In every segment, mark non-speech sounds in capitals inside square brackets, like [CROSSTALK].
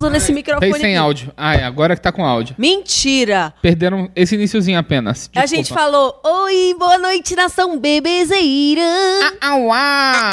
Usando esse microfone Fez sem aqui. áudio. Ah, é, agora que tá com áudio. Mentira! Perderam esse iniciozinho apenas. A gente falou, oi, boa noite, nação bebezeira. Auá!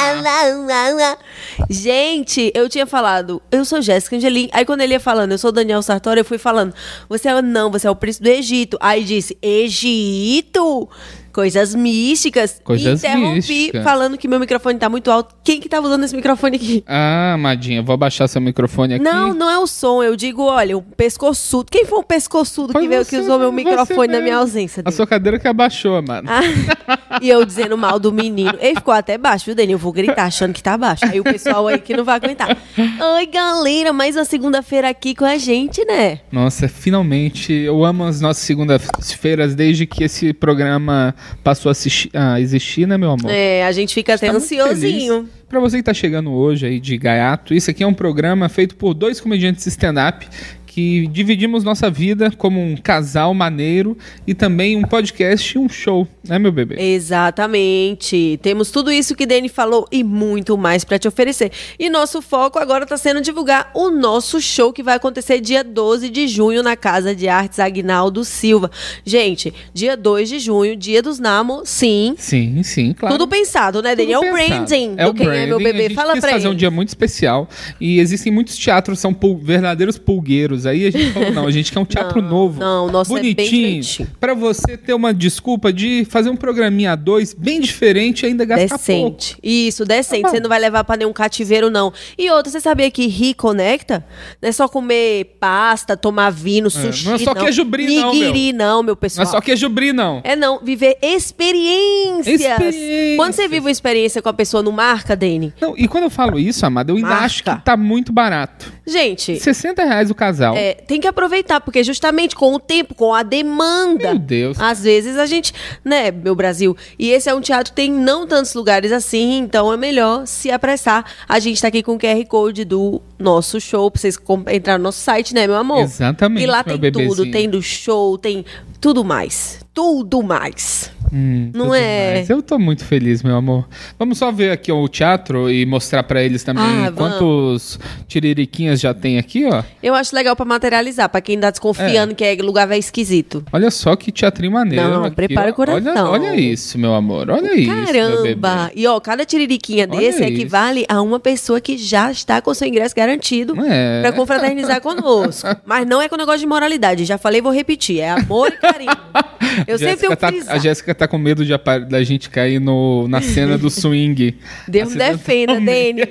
Gente, eu tinha falado, eu sou Jéssica Angelim. Aí quando ele ia falando, eu sou Daniel Sartori, eu fui falando, você é não, você é o príncipe do Egito. Aí disse, Egito? Coisas místicas. Coisas interrompi falando que meu microfone tá muito alto. Quem que tava usando esse microfone aqui? Ah, Amadinha, vou abaixar seu microfone aqui. Não, não é o som. Eu digo, olha, o pescoçudo. Quem foi o pescoçudo Foi que veio você, que usou meu microfone na minha ausência? A Dani? sua cadeira que abaixou, mano. Ah, [LAUGHS] e eu dizendo mal do menino. Ele ficou até baixo, viu, Dani? Eu vou gritar achando que tá baixo. Aí o pessoal aí que não vai aguentar. Oi, galera, mais uma segunda-feira aqui com a gente, né? Nossa, finalmente. Eu amo as nossas segundas-feiras desde que esse programa passou a, assisti- a existir, né, meu amor? É, a gente fica até Tá ansiosinho. Pra você que tá chegando hoje aí de gaiato, isso aqui é um programa feito por dois comediantes stand-up que dividimos nossa vida como um casal maneiro e também um podcast e um show, né, meu bebê? Exatamente. Temos tudo isso que Dani falou e muito mais pra te oferecer. E nosso foco agora tá sendo divulgar o nosso show que vai acontecer dia 12 de junho na Casa de Artes Agnaldo Silva. Gente, dia 2 de junho, dia dos namos, sim. Sim, sim, claro. Tudo pensado, né, Dani? É o branding É do o Quem é Meu branding. Bebê. A gente Fala quis pra fazer um ele. dia muito especial e existem muitos teatros, são pul- verdadeiros pulgueiros. Aí a gente falou, não, a gente quer um teatro Não, novo. não, o nosso é bonitinho. direitinho. pra você ter uma desculpa de fazer um programinha a dois, bem diferente e ainda gastar pouco. Decente. Isso, decente. Tá você não vai levar pra nenhum cativeiro, não. E outra, você sabia que rir conecta? Não é só comer pasta, tomar vinho, sushi. não é só queijo brie, não, Nigiri, não, meu Não pessoal. é só queijo brie, não. É não, viver experiências. Experiências. Quando você vive uma experiência com a pessoa, não marca, Dani? Não, e quando eu falo isso, amado, eu ainda Marca. acho que tá muito barato. Gente, 60 reais o casal. É, tem que aproveitar, porque justamente com o tempo, com a demanda. Meu Deus. Às vezes a gente, né, meu Brasil. E esse é um teatro que tem não tantos lugares assim, então é melhor se apressar. A gente tá aqui com o QR Code do nosso show, pra vocês entrar no nosso site, né, meu amor? Exatamente, E lá tem tudo, bebezinho. tem do show, tem tudo mais. Tudo mais. Hum, Não é? mais. Eu tô muito feliz, meu amor. Vamos só ver aqui ó, o teatro e mostrar pra eles também Ah, quantos tiririquinhas já tem aqui, ó. Eu acho legal pra materializar, pra quem tá desconfiando que é lugar vai esquisito. Olha só que teatrinho maneiro. Não, aqui, prepara ó. o coração. Olha, olha isso, meu amor. Olha isso, meu Caramba! E ó, cada tiririquinha Olha desse isso. equivale a uma pessoa que já está com seu ingresso garantido É. pra confraternizar conosco. [LAUGHS] Mas não é com negócio de moralidade, já falei, vou repetir. É amor e carinho. [LAUGHS] Eu sempre tenho que tá. A Jéssica tá com medo de da gente cair no, na cena do [LAUGHS] swing. Deus defenda, Dani.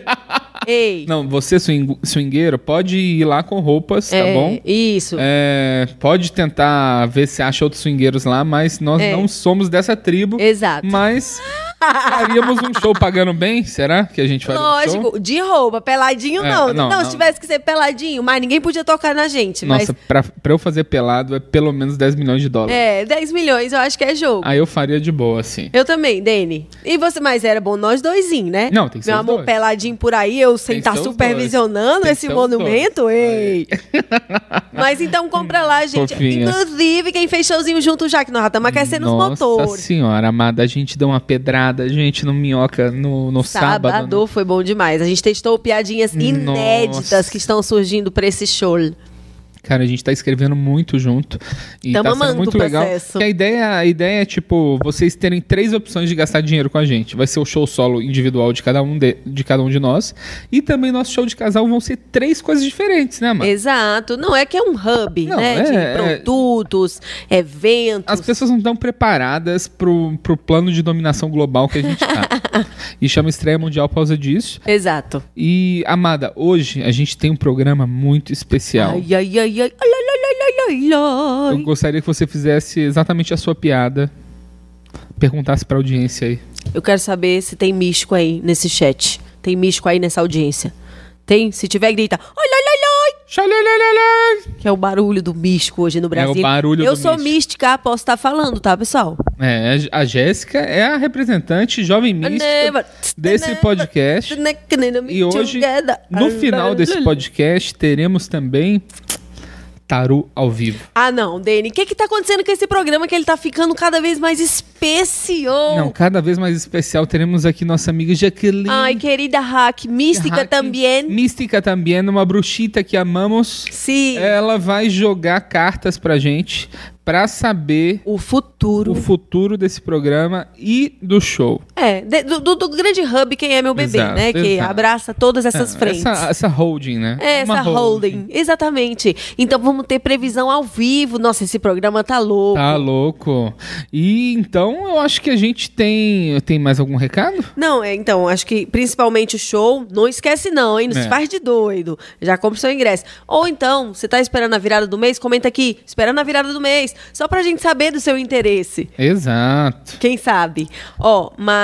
Ei. Não, você, swing, swingueiro, pode ir lá com roupas, tá é, bom? Isso. É, pode tentar ver se acha outros swingueiros lá, mas nós É. não somos dessa tribo. Exato. Mas faríamos um show pagando bem? Será que a gente faria um show? Lógico, de roupa, peladinho É, não. não, não. não. se tivesse que ser peladinho, mas ninguém podia tocar na gente. Nossa, mas pra, pra eu fazer pelado é pelo menos 10 milhões de dólares. é, 10 milhões eu acho que é jogo. Aí eu faria de boa, assim. Eu também, Dani. E você, mas era bom nós doisinhos, né? Não, tem que ser Meu os amor, dois. peladinho por aí, eu sem estar os supervisionando esse os monumento, dois. ei. [LAUGHS] mas então compra lá, gente. Fofinha. Inclusive, quem fez showzinho junto já, que nós já estamos aquecendo os Nossa motores. senhora, amada, a gente deu uma pedrada, gente, no minhoca no, no sábado. Sábado né? foi bom demais. A gente testou piadinhas inéditas Nossa. que estão surgindo pra esse show. Cara, a gente tá escrevendo muito junto. E Tamo tá sendo amando muito o legal. processo. A ideia, a ideia é, tipo, vocês terem três opções de gastar dinheiro com a gente. Vai ser o show solo individual de cada um de, de, cada um de nós. E também nosso show de casal vão ser três coisas diferentes, né, mano? Exato. Não é que é um hub, Não, né? é- de é- produtos, eventos. As pessoas não estão preparadas pro, pro plano de dominação global que a gente tá. [LAUGHS] e chama Estreia Mundial por causa disso. Exato. E, Amada, hoje a gente tem um programa muito especial. Ai, ai, ai, ai, ai, ai, ai, ai, ai, ai. Eu gostaria que você fizesse exatamente a sua piada. Perguntasse pra audiência aí. Eu quero saber se tem místico aí nesse chat. Tem místico aí nessa audiência. Tem? Se tiver, grita. Que é o barulho do místico hoje no Brasil. É barulho Eu do sou místico. mística, posso estar falando, tá, pessoal? É, a Jéssica é a representante jovem mística Never- desse never- podcast. E hoje, no final desse podcast, teremos também Taru ao vivo. Ah, não, Dani. O que que tá acontecendo com esse programa que ele tá ficando cada vez mais especial? Não, cada vez mais especial, teremos aqui nossa amiga Jaqueline. Ai, querida Hack, mística Hack, também. Mística também, uma bruxita que amamos. Sim. Ela vai jogar cartas pra gente pra saber O futuro. o futuro desse programa e do show. É, do, do- do grande hub, quem é meu bebê, Exato, né? Que exato. abraça todas essas É, frentes. Essa, essa holding, né? É, essa holding. Exatamente. Então vamos ter previsão ao vivo. Nossa, esse programa tá louco. Tá louco. E então eu acho que a gente tem. Tem mais algum recado? Não, é, então, acho que principalmente o show, não esquece não, hein? Não se É. faz de doido. Já compra o seu ingresso. Ou então, você tá esperando a virada do mês? Comenta aqui, esperando a virada do mês. Só pra gente saber do seu interesse. Exato. Quem sabe? Ó, mas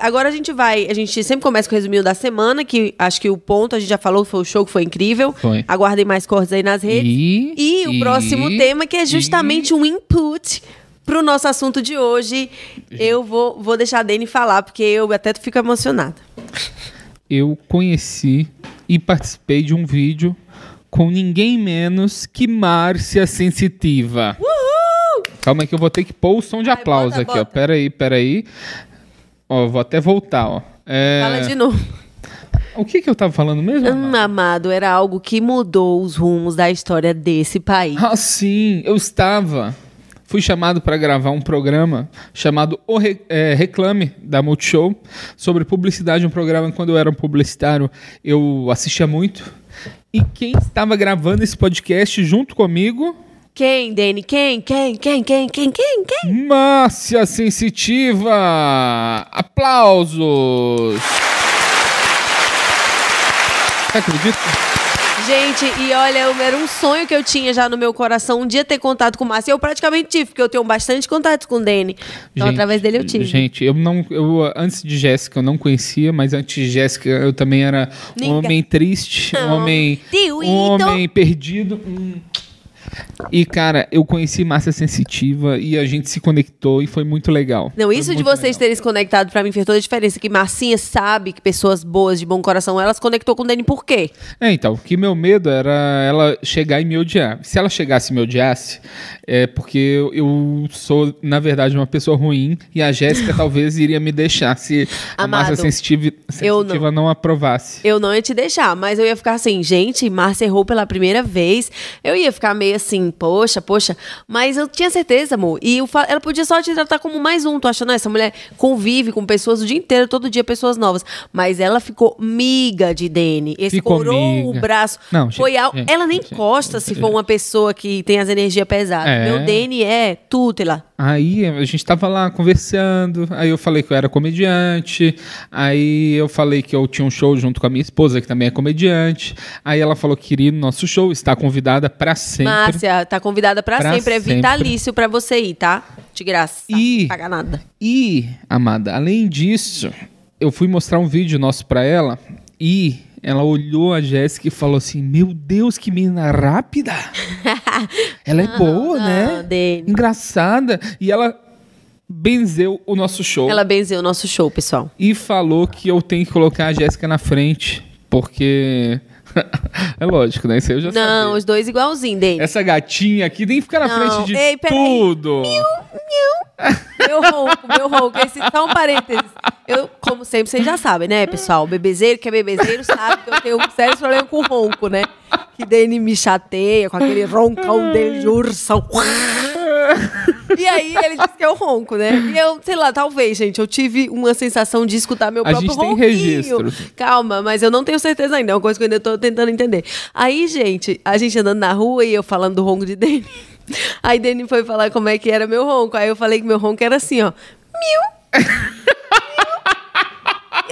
agora a gente vai. A gente sempre começa com o resuminho da semana, que acho que o ponto a gente já falou, foi o show que foi incrível. Foi. Aguardem mais cortes aí nas redes. E, E o e- próximo tema, que é justamente um input pro nosso assunto de hoje. Eu vou, vou deixar a Dani falar, porque eu até fico emocionada. eu conheci e participei de um vídeo com ninguém menos que Márcia Sensitiva. Calma aí que eu vou ter que pôr o som de Vai, aplauso bota, aqui, ó. bota. Pera aí, pera aí. Ó, vou até voltar, ó. É, Fala de novo. O que que eu tava falando mesmo? Hum, Amado? amado, era algo que mudou os rumos da história desse país. Ah, sim, eu estava. Fui chamado para gravar um programa chamado O Re- é, Reclame da Multishow sobre publicidade. Um programa quando eu era um publicitário eu assistia muito. E quem estava gravando esse podcast junto comigo? Quem, Dani? Quem? Quem? Quem? Quem? Quem? Quem? Quem? Márcia Sensitiva! Aplausos! Você acredita? Gente, e olha, era um sonho que eu tinha já no meu coração um dia ter contato com o Márcio. Eu praticamente tive, porque eu tenho bastante contato com o Dani. Então, Gente, através dele eu tive. Gente, eu não. Eu, antes de Jéssica eu não conhecia, mas antes de Jéssica eu também era um Ninguém- homem triste, um homem. Um homem perdido. Hum. E, cara, eu conheci Márcia Sensitiva e a gente se conectou e foi muito legal. Não, isso de vocês legal. terem se conectado pra mim fez toda a diferença. Que Marcinha sabe que pessoas boas, de bom coração, ela se conectou com o Dani por quê? É, então, que meu medo era ela chegar e me odiar. Se ela chegasse e me odiasse, é porque eu, eu sou, na verdade, uma pessoa ruim e a Jéssica [LAUGHS] talvez iria me deixar se a Amado, Márcia Sensitiva, eu sensitiva não. aprovasse. Eu não ia te deixar, mas eu ia ficar assim, gente, Márcia errou pela primeira vez. Eu ia ficar meio assim, poxa, poxa. Mas eu tinha certeza, amor. E fa- ela podia só te tratar como mais um. Tu acha, não? Essa mulher convive com pessoas o dia inteiro, todo dia, pessoas novas. Mas ela ficou miga de Dene. Escorou o braço. Não, Foi al- gente, ela nem encosta se for uma pessoa que tem as energias pesadas. É. Meu Dene é tutela. Aí a gente tava lá conversando, aí eu falei que eu era comediante, aí eu falei que eu tinha um show junto com a minha esposa, que também é comediante. Aí ela falou que queria ir no nosso show, está convidada pra sempre. Márcia, tá convidada Pra sempre. É vitalício pra você ir, tá? De graça. E- paga nada. E, amada, além disso, eu fui mostrar um vídeo nosso pra ela e ela olhou a Jéssica e falou assim: Meu Deus, que menina rápida! [LAUGHS] ela é boa, Ah, né? Dene. Engraçada. E ela benzeu o nosso show Ela benzeu o nosso show, pessoal. e falou que eu tenho que colocar a Jéssica na frente, porque. [LAUGHS] é lógico, né? Isso aí eu já Não, sabia. os dois igualzinho, Dene. Essa gatinha aqui tem que ficar na Não. frente de Ei, tudo. Meu ronco, meu ronco. Esse, só um parênteses. Eu, como sempre, vocês já sabem, né, pessoal? Bebezeiro que é bebezeiro sabe que eu tenho um sério problema com ronco, né? Que Dene me chateia com aquele roncão dele de ursão. E aí ele disse que eu ronco, né? E eu, sei lá, talvez, gente, eu tive uma sensação de escutar meu A próprio gente tem ronquinho. registro. Calma, mas eu não tenho certeza ainda. É uma coisa que eu ainda tô tentando entender. Aí, gente, a gente andando na rua e eu falando do ronco de Dani. [LAUGHS] Aí Dani foi falar como é que era meu ronco. Aí eu falei que meu ronco era assim, ó. Mil.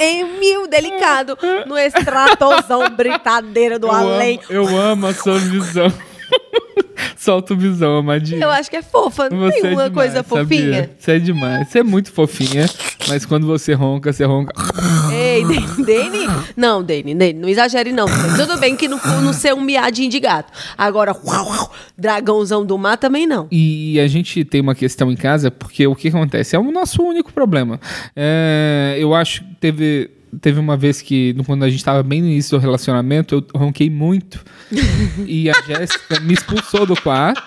Em mil, delicado, no estratosão, britadeira do Eu além. amo, eu amo a sua visão. [LAUGHS] Solta o visão, Amadinha. Eu acho que é fofa, não Você tem é uma demais, coisa fofinha. sabia? Você é demais. Você é muito fofinha, mas quando você ronca, você ronca. Ei, Dani, Dani? Não, Dani, Dani, não exagere não. Tudo bem que não, não ser um miadinho de gato. Agora, uau, uau, dragãozão do mar também não. E a gente tem uma questão em casa, porque o que acontece? É o nosso único problema. É, eu acho que teve. Teve uma vez que, quando a gente estava bem no início do relacionamento, eu ronquei muito. [LAUGHS] e a Jéssica me expulsou do quarto.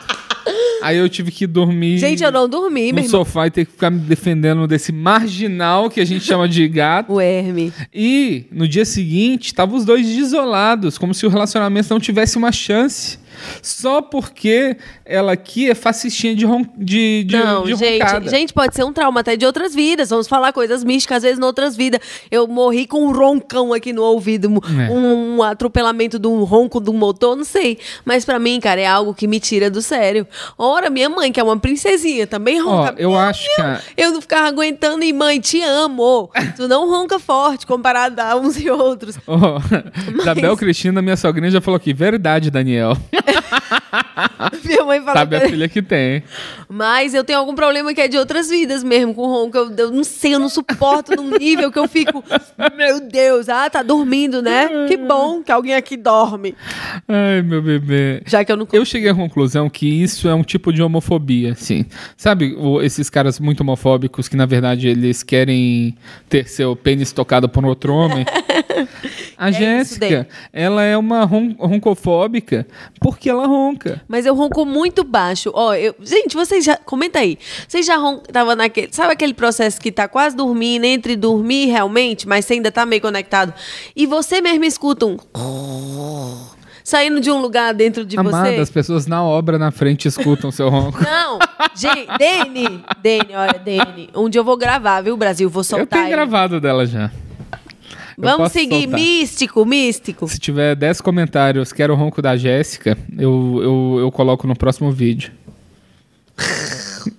Aí eu tive que dormir Gente, eu não dormi, no irmão. sofá e ter que ficar me defendendo desse marginal que a gente chama de gato. O Herme. E no dia seguinte, estavam os dois desolados, como se o relacionamento não tivesse uma chance. Só porque ela aqui é fascistinha de, ron de, de, Não, de gente, roncada. gente, pode ser um trauma até de outras vidas. Vamos falar coisas místicas, às vezes, em outras vidas. Eu morri com um roncão aqui no ouvido, um, É. um atropelamento de um ronco de um motor, não sei. Mas pra mim, cara, é algo que me tira do sério. Ora, minha mãe, que é uma princesinha, também ronca. eu acho que a- Eu não ficava aguentando e, mãe, te amo. [LAUGHS] Tu não ronca forte comparado a uns e outros. Da [LAUGHS] Bel Cristina, minha sogrinha já falou aqui, verdade, Daniel. [LAUGHS] [LAUGHS] Minha mãe fala Sabe a filha que tem. Mas eu tenho algum problema que é de outras vidas mesmo com ronco. Eu, eu não sei, eu não suporto num nível que eu fico. Meu Deus, ah, tá dormindo, né? Que bom que alguém aqui dorme. Ai, meu bebê. Já que eu não. Eu cheguei à conclusão que isso é um tipo de homofobia, sim. Sabe, esses caras muito homofóbicos que, na verdade, eles querem ter seu pênis tocado por outro homem? [LAUGHS] A isso Jéssica, ela é uma ron- roncofóbica porque ela ronca. Mas eu ronco muito baixo. Ó, eu... Gente, vocês já. Comenta aí. Vocês já ron... tava naquele. Sabe aquele processo que tá quase dormindo, entre dormir realmente, mas você ainda tá meio conectado? E você mesmo escuta um. [LAUGHS] Saindo de um lugar dentro de Amada, você. as pessoas na obra na frente escutam seu ronco. Não, gente, Dene, Dene, olha, Dene, um dia eu vou gravar, viu, Brasil? Vou Eu soltar tenho aí. gravado dela já. Vamos seguir, soltar. místico, místico. Se tiver 10 comentários, quero o ronco da Jéssica, eu, eu, eu coloco no próximo vídeo.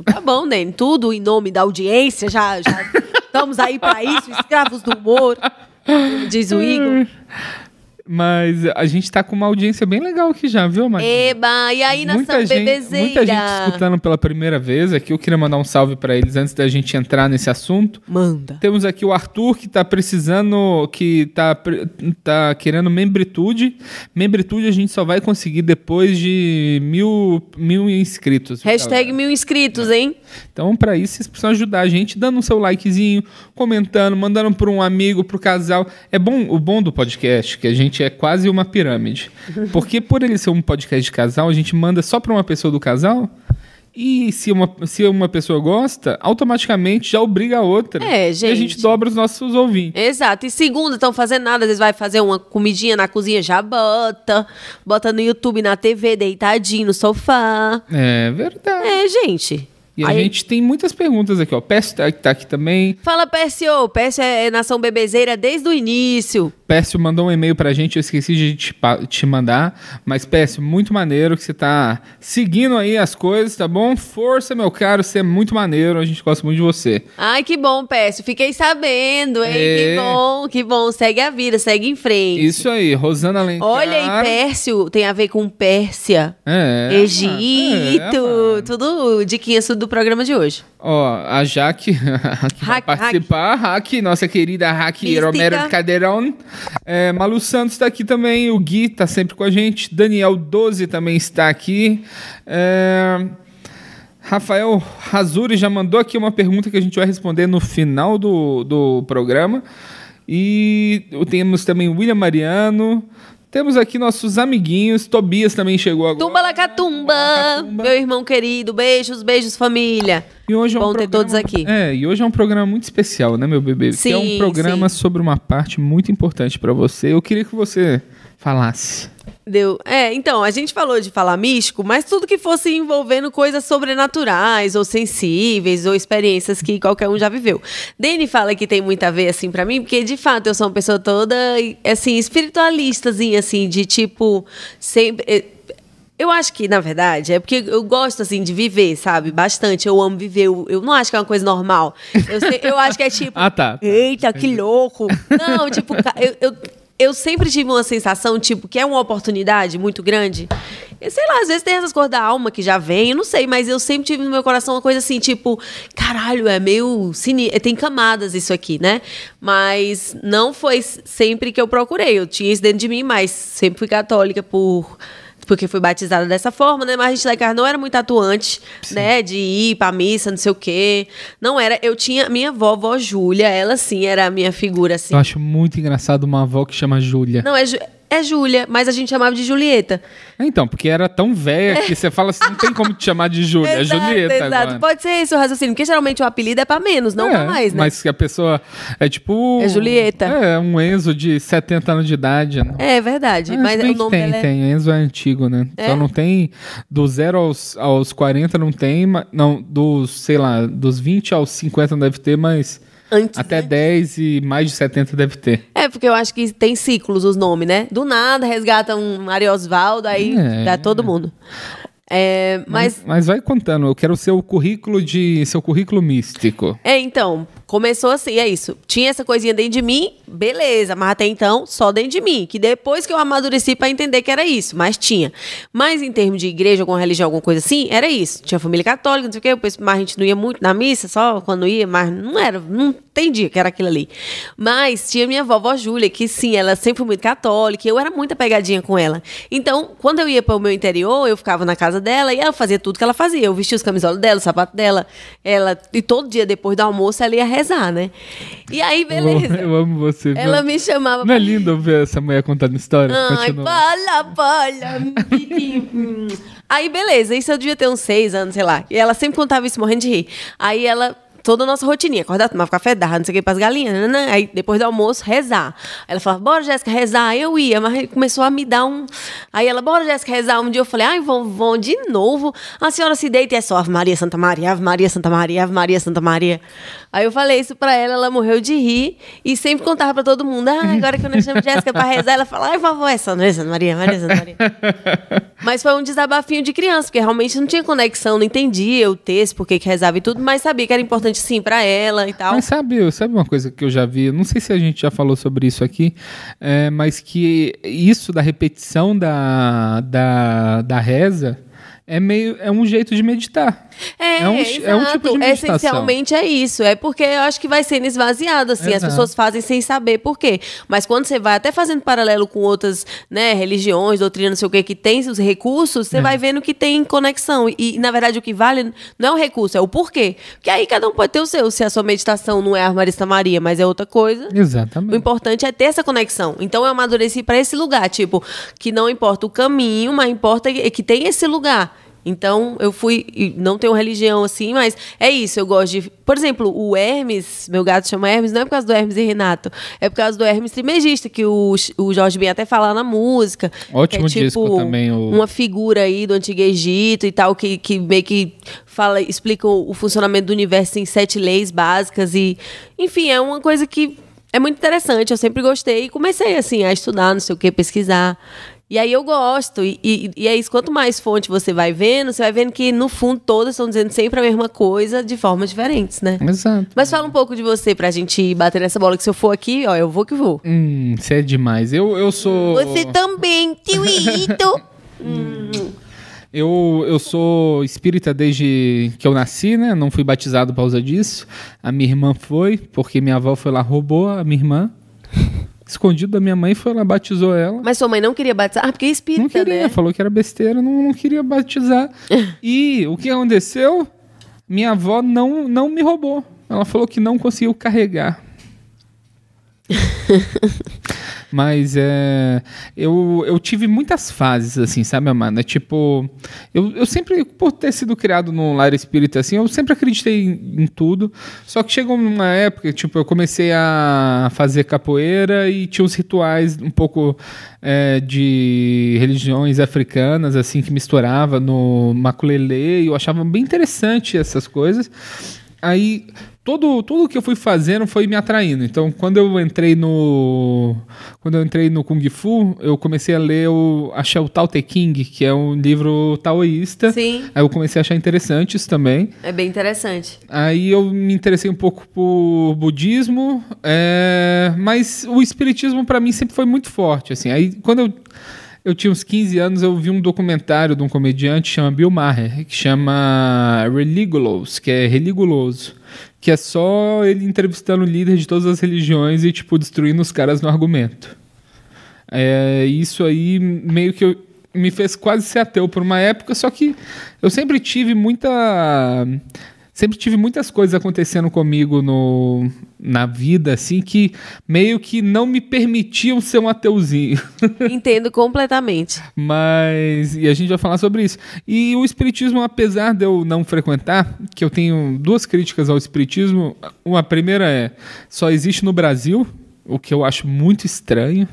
Tá bom, Dene, tudo em nome da audiência, já, já [LAUGHS] estamos aí pra isso, escravos do humor, diz o Igor. Mas a gente tá com uma audiência bem legal aqui já, viu, Marcos? Eba, e aí, nação muita gente, bebezeira? muita gente escutando pela primeira vez aqui. Eu queria mandar um salve pra eles antes da gente entrar nesse assunto. Manda. Temos aqui o Arthur que tá precisando, que tá, tá querendo membritude. Membritude a gente só vai conseguir depois de mil, mil inscritos. Hashtag galera? mil inscritos, hein? Então, pra isso, vocês precisam ajudar a gente dando um seu likezinho, comentando, mandando para um amigo, pro casal. É bom, o bom do podcast que a gente é quase uma pirâmide. Porque por ele ser um podcast de casal, a gente manda só pra uma pessoa do casal. E se uma, se uma pessoa gosta, automaticamente já obriga a outra. É, E a gente gente. dobra os nossos ouvintes. Exato. E segunda, estão fazendo nada, às vezes vai fazer uma comidinha na cozinha, já bota. Bota no YouTube, na TV, deitadinho no sofá. É verdade. É, gente. E a Aí- gente tem muitas perguntas aqui, ó. Pécio tá, tá aqui também. Fala, PSO. PSO é nação bebezeira desde o início. Pécio mandou um e-mail pra gente, eu esqueci de te, te mandar. Mas, Pécio, muito maneiro que você tá seguindo aí as coisas, tá bom? Força, meu caro, você é muito maneiro, a gente gosta muito de você. Ai, que bom, Pécio. Fiquei sabendo, hein? É. Que bom, que bom. Segue a vida, segue em frente. Isso aí, Rosana Alencar. Olha aí, Pércio tem a ver com Pérsia. É. Egito, é, tudo diquinhas do programa de hoje. Ó, a Jaque, [LAUGHS] que vai Hack, participar, Hack, nossa querida Hack. Romero Cadeirão. É, Malu Santos está aqui também, o Gui está sempre com a gente, Daniel 12 também está aqui. É, Rafael Razuri já mandou aqui uma pergunta que a gente vai responder no final do, do programa. E temos também William Mariano. Temos aqui nossos amiguinhos. Tobias também chegou agora. Tumba Lacatumba, meu irmão querido. Beijos, beijos, família. E hoje é um Bom ter programa- todos aqui. É, e hoje é um programa muito especial, né, meu bebê? que é um Sim, programa sim. sobre uma parte muito importante pra você. Eu queria que você falasse. Deu. É, então, a gente falou de falar místico, mas tudo que fosse envolvendo coisas sobrenaturais, ou sensíveis, ou experiências que qualquer um já viveu. Dani fala que tem muito a ver, assim, pra mim, porque de fato eu sou uma pessoa toda, assim, espiritualistazinha, assim, de tipo, sempre. eh, Eu acho que, na verdade, é porque eu gosto, assim, de viver, sabe? Bastante. Eu amo viver. Eu, eu não acho que é uma coisa normal. Eu, sei- eu acho que é tipo. [LAUGHS] Ah, tá. Eita, que louco! Não, tipo, eu, eu, eu sempre tive uma sensação, tipo, que é uma oportunidade muito grande. E, sei lá, às vezes tem essas coisas da alma que já vem, eu não sei, mas eu sempre tive no meu coração uma coisa assim, tipo, caralho, é meio. Cine... Tem camadas isso aqui, né? Mas não foi sempre que eu procurei. Eu tinha isso dentro de mim, mas sempre fui católica por porque fui batizada dessa forma, né? Mas a gente lá em casa não era muito atuante, sim. né? De ir pra missa, não sei o quê. Não era. Eu tinha minha avó, vó Júlia, ela sim era a minha figura, assim. Eu acho muito engraçado uma avó que chama Júlia. Não, é é Júlia, mas a gente chamava de Julieta. Então, porque era tão velha que você fala assim, não tem como te chamar de Júlia, é Julieta exato. agora. Pode ser esse o raciocínio, porque geralmente o apelido é pra menos, não é, pra mais, né? Mas que a pessoa é tipo... É Julieta. É, um Enzo de 70 anos de idade. Né? É verdade, mas, mas o nome tem, é... tem. Enzo é antigo, né? É? Só não tem, do 0 aos, aos 40 não tem, não, dos, sei lá, dos 20 aos 50 não deve ter, mas... Antes, Até né? 10 e mais de 70 deve ter. É, porque eu acho que tem ciclos os nomes, né? Do nada resgata um Mario Osvaldo, aí é. dá todo mundo. É, mas... mas... mas vai contando, eu quero o seu currículo de seu currículo místico. É, então, começou assim, é isso. Tinha essa coisinha dentro de mim, beleza, mas até então só dentro de mim. Que depois que eu amadureci para entender que era isso, mas tinha. Mas em termos de igreja, alguma religião, alguma coisa assim, era isso. Tinha família católica, não sei o quê, mas a gente não ia muito na missa, só quando ia, mas não era, não entendia que era aquilo ali. Mas tinha minha vovó Júlia, que sim, ela sempre foi muito católica, eu era muito pegadinha com ela. Então, quando eu ia para o meu interior, eu ficava na casa dela e ela fazia tudo que ela fazia. Eu vestia os camisolas dela, o sapato dela, ela, e todo dia depois do almoço ela ia rezar né? E aí, beleza. Eu, eu amo você. Ela me chamava. Não é lindo ver essa mulher contando história? Ai, bola, bola. aí, beleza. Isso eu devia ter uns seis anos, sei lá. E ela sempre contava isso morrendo de rir. Aí ela toda a nossa rotininha. Acordar, tomar café, dar não sei o que, pras galinhas. Né, né, né? Aí, depois do almoço, rezar. Ela falava, bora, Jéssica, rezar. Eu ia, mas começou a me dar um... Aí ela, bora, Jéssica, rezar. Um dia eu falei, ai, vão, vão de novo. A senhora se deita e é só Ave Maria, Santa Maria, Ave Maria, Santa Maria, Ave Maria, Santa Maria. Aí eu falei isso pra ela, ela morreu de rir e sempre contava pra todo mundo. Ah, agora que eu não chamo Jéssica pra rezar, ela fala, ai, vovó, é Santa Maria, Santa Maria, Maria, Santa Maria. [LAUGHS] mas foi um desabafinho de criança, porque realmente não tinha conexão, não entendia o texto, por que rezava e tudo, mas sabia que era importante sim pra ela e tal. Mas sabe, sabe uma coisa que eu já vi? Não sei se a gente já falou sobre isso aqui, é, mas que isso da repetição da, da, da reza é meio é um jeito de meditar. É, é, um, é um tipo de meditação. Essencialmente é isso. É porque eu acho que vai sendo esvaziado, assim. Exato. As pessoas fazem sem saber por quê. Mas quando você vai até fazendo paralelo com outras né, religiões, doutrinas, não sei o quê, que tem os recursos, você é. vai vendo que tem conexão. E, na verdade, o que vale não é o recurso, é o porquê. Porque aí cada um pode ter o seu. Se a sua meditação não é a Marista Maria, mas é outra coisa. Exatamente. O importante é ter essa conexão. Então eu amadureci para esse lugar, tipo, que não importa o caminho, mas importa que tem esse lugar. Então, eu fui. Não tenho religião assim, mas é isso. Eu gosto de. Por exemplo, o Hermes, meu gato chama Hermes, não é por causa do Hermes e Renato. É por causa do Hermes Trimegista, que o, o Jorge Ben até fala na música. Ótimo é, tipo, disco também. O... Uma figura aí do Antigo Egito e tal, que, que meio que fala, explica o, o funcionamento do universo em sete leis básicas. E, enfim, é uma coisa que é muito interessante. Eu sempre gostei e comecei assim a estudar, não sei o que, pesquisar. E aí eu gosto. E, e, e, é isso, quanto mais fonte você vai vendo, você vai vendo que, no fundo, todas estão dizendo sempre a mesma coisa de formas diferentes, né? Exato. Mas fala um pouco de você pra gente bater nessa bola, que se eu for aqui, ó, eu vou que vou. Hum, você é demais. Eu, eu sou. Você também, tioito! [LAUGHS] hum. Eu, eu sou espírita desde que eu nasci, né? Não fui batizado por causa disso. A minha irmã foi, porque minha avó foi lá, roubou a minha irmã escondido da minha mãe, foi lá, batizou ela. Mas sua mãe não queria batizar? Ah, porque é espírita, Não queria, né? falou que era besteira, não, não queria batizar. [LAUGHS] e o que aconteceu? Minha avó não, não me roubou. Ela falou que não conseguiu carregar. [LAUGHS] Mas é. Eu, eu tive muitas fases, assim, sabe, Amanda? É tipo. Eu, eu sempre, por ter sido criado num lar espírita, assim, eu sempre acreditei em, em, tudo. Só que chegou uma época, tipo, eu comecei a fazer capoeira e tinha uns rituais um pouco é, de religiões africanas, assim, que misturava no maculelê. E eu achava bem interessante essas coisas. aí todo tudo que eu fui fazendo foi me atraindo. Então, quando eu entrei no quando eu entrei no Kung Fu, eu comecei a ler o achei o Tao Te King, que é um livro taoísta. Sim. Aí eu comecei a achar interessante isso também. É bem interessante. Aí eu me interessei um pouco por budismo, é, mas o espiritismo para mim sempre foi muito forte, assim. Aí quando eu eu tinha uns 15 anos, eu vi um documentário de um comediante chama Bill Maher, que chama Religulous, que é religuloso, que é só ele entrevistando o líder de todas as religiões e tipo destruindo os caras no argumento. É, isso aí meio que eu, me fez quase ser ateu por uma época, só que eu sempre tive muita sempre tive muitas coisas acontecendo comigo no, na vida, assim, que meio que não me permitiam ser um ateuzinho. [LAUGHS] Entendo completamente. Mas. E a gente vai falar sobre isso. E o Espiritismo, apesar de eu não frequentar, que eu tenho duas críticas ao Espiritismo. Uma primeira é: só existe no Brasil, o que eu acho muito estranho.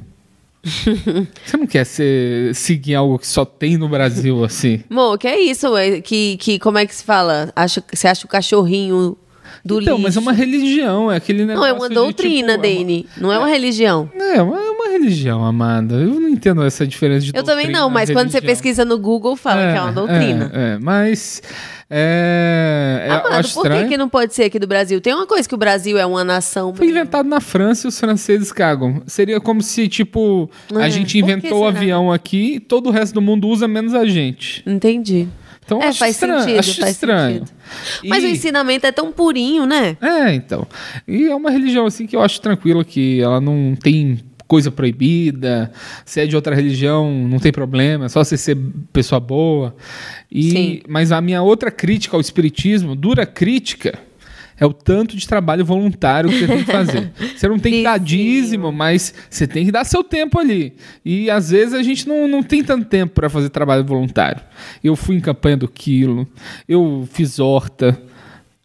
[LAUGHS] Você não quer ser, seguir algo que só tem no Brasil, assim? Mo, que é isso? Que, que, como é que se fala? Acho, você acha o cachorrinho do então, lixo? mas é uma religião, é aquele Não, negócio é uma de, doutrina, tipo, é uma- Dani. Não é uma religião. É, uma- é uma religião, Amanda. Eu não entendo essa diferença de Eu também doutrina não, mas e quando você religião. pesquisa no Google, fala que é uma doutrina. É, é, mas. É, é, eu Amado, por que, que não pode ser aqui do Brasil? Tem uma coisa que o Brasil é uma nação. Foi inventado na França e os franceses cagam. Seria como se, tipo, a É, gente inventou o avião aqui e todo o resto do mundo usa menos a gente. Entendi. Então É, acho faz estranho. sentido, acho faz estranho. sentido. Mas E- o ensinamento é tão purinho, né? É, então. E é uma religião assim que eu acho tranquila, que ela não tem coisa proibida. Se é de outra religião, não tem problema, é só você ser pessoa boa. E, Sim. Mas a minha outra crítica ao espiritismo, dura crítica, é o tanto de trabalho voluntário que você tem que fazer. [LAUGHS] Você não tem que dar dízimo, mas você tem que dar seu tempo ali. E às vezes a gente não, não tem tanto tempo para fazer trabalho voluntário. Eu fui em campanha do quilo, eu fiz horta.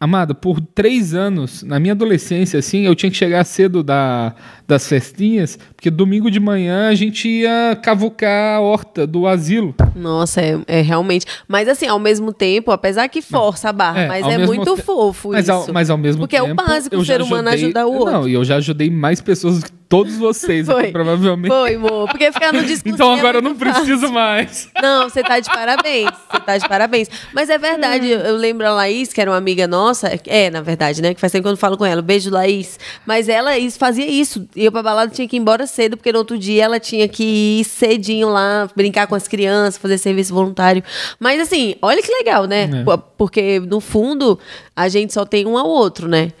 Amada, por três anos, na minha adolescência, assim, eu tinha que chegar cedo da, das festinhas, porque domingo de manhã a gente ia cavucar a horta do asilo. Nossa, é, é realmente. Mas assim, ao mesmo tempo, apesar que força a barra, É, mas é muito te- fofo Mas isso. ao, mas ao mesmo Porque tempo. é o básico, o ser humano ajudei- ajudar o outro. Não, e eu já ajudei mais pessoas do que todos vocês, aqui, Foi. provavelmente. Foi, amor. Porque ficar no discurso. Então agora eu não preciso mais. Não, você tá de parabéns. Você tá de parabéns. Mas é verdade, Hum. eu lembro a Laís, que era uma amiga nossa. É, na verdade, né? Que faz tempo que eu não falo com ela. Beijo, Laís. Mas ela fazia isso. Ia pra balada, tinha que ir embora cedo, porque no outro dia ela tinha que ir cedinho lá, brincar com as crianças, fazer serviço voluntário. Mas assim, olha que legal, né? É. Porque, no fundo, a gente só tem um ao outro, né?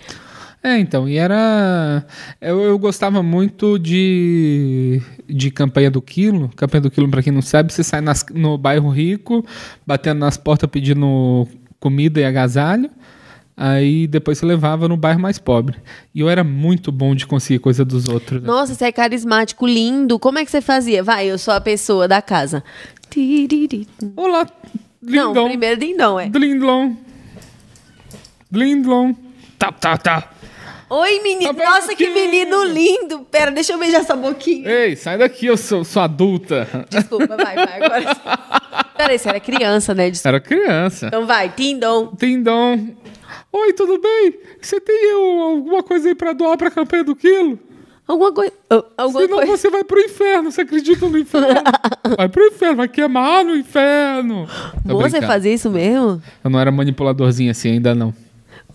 É, então, e era. Eu, eu gostava muito de, de campanha do quilo. Campanha do quilo, pra quem não sabe, você sai nas- no bairro rico, batendo nas portas pedindo comida e agasalho. Aí depois você levava no bairro mais pobre. E eu era muito bom de conseguir coisa dos outros. né? Nossa, você é carismático, lindo. Como é que você fazia? Vai, eu sou a pessoa da casa. Olá, Não, lindão. primeiro dindão, é. Dlindlon. Dlindlon. Tá, tá, tá. Oi, menino. Tá Nossa, que menino lindo. Pera, deixa eu beijar essa boquinha. Ei, sai daqui, eu sou, sou adulta. Desculpa, vai, vai. Agora. [LAUGHS] Peraí, você era criança, né? Desculpa. Era criança. Então vai, Tindom. Tindom. Oi, tudo bem? Você tem alguma coisa aí pra doar pra campanha do quilo? Alguma coisa. oh, alguma Senão coisa. você vai pro inferno. Você acredita no inferno? [LAUGHS] vai pro inferno, vai queimar no inferno. Tô Você fazia isso mesmo? Eu não era manipuladorzinho assim, ainda não.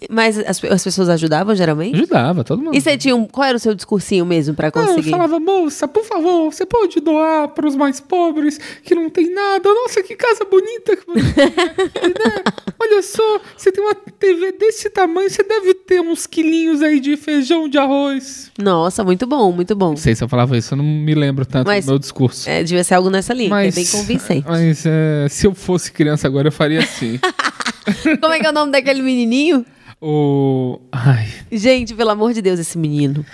Mas as, as pessoas ajudavam geralmente? Ajudava, todo mundo. E você tinha um. Qual era o seu discursinho mesmo pra Não, eu conseguir? falava, moça, por favor, você pode doar para os mais pobres que não tem nada. Nossa, que casa bonita que você tem, né? [LAUGHS] Olha só, você tem uma TV desse tamanho, você deve ter uns quilinhos aí de feijão, de arroz. Nossa, muito bom, muito bom. Não sei se eu falava isso, eu não me lembro tanto Mas- do meu discurso. É, devia ser algo nessa linha, que é bem convincente. Mas é, se eu fosse criança agora, eu faria assim. [LAUGHS] Como é que é o nome daquele menininho? O. Ai. Gente, pelo amor de Deus, esse menino.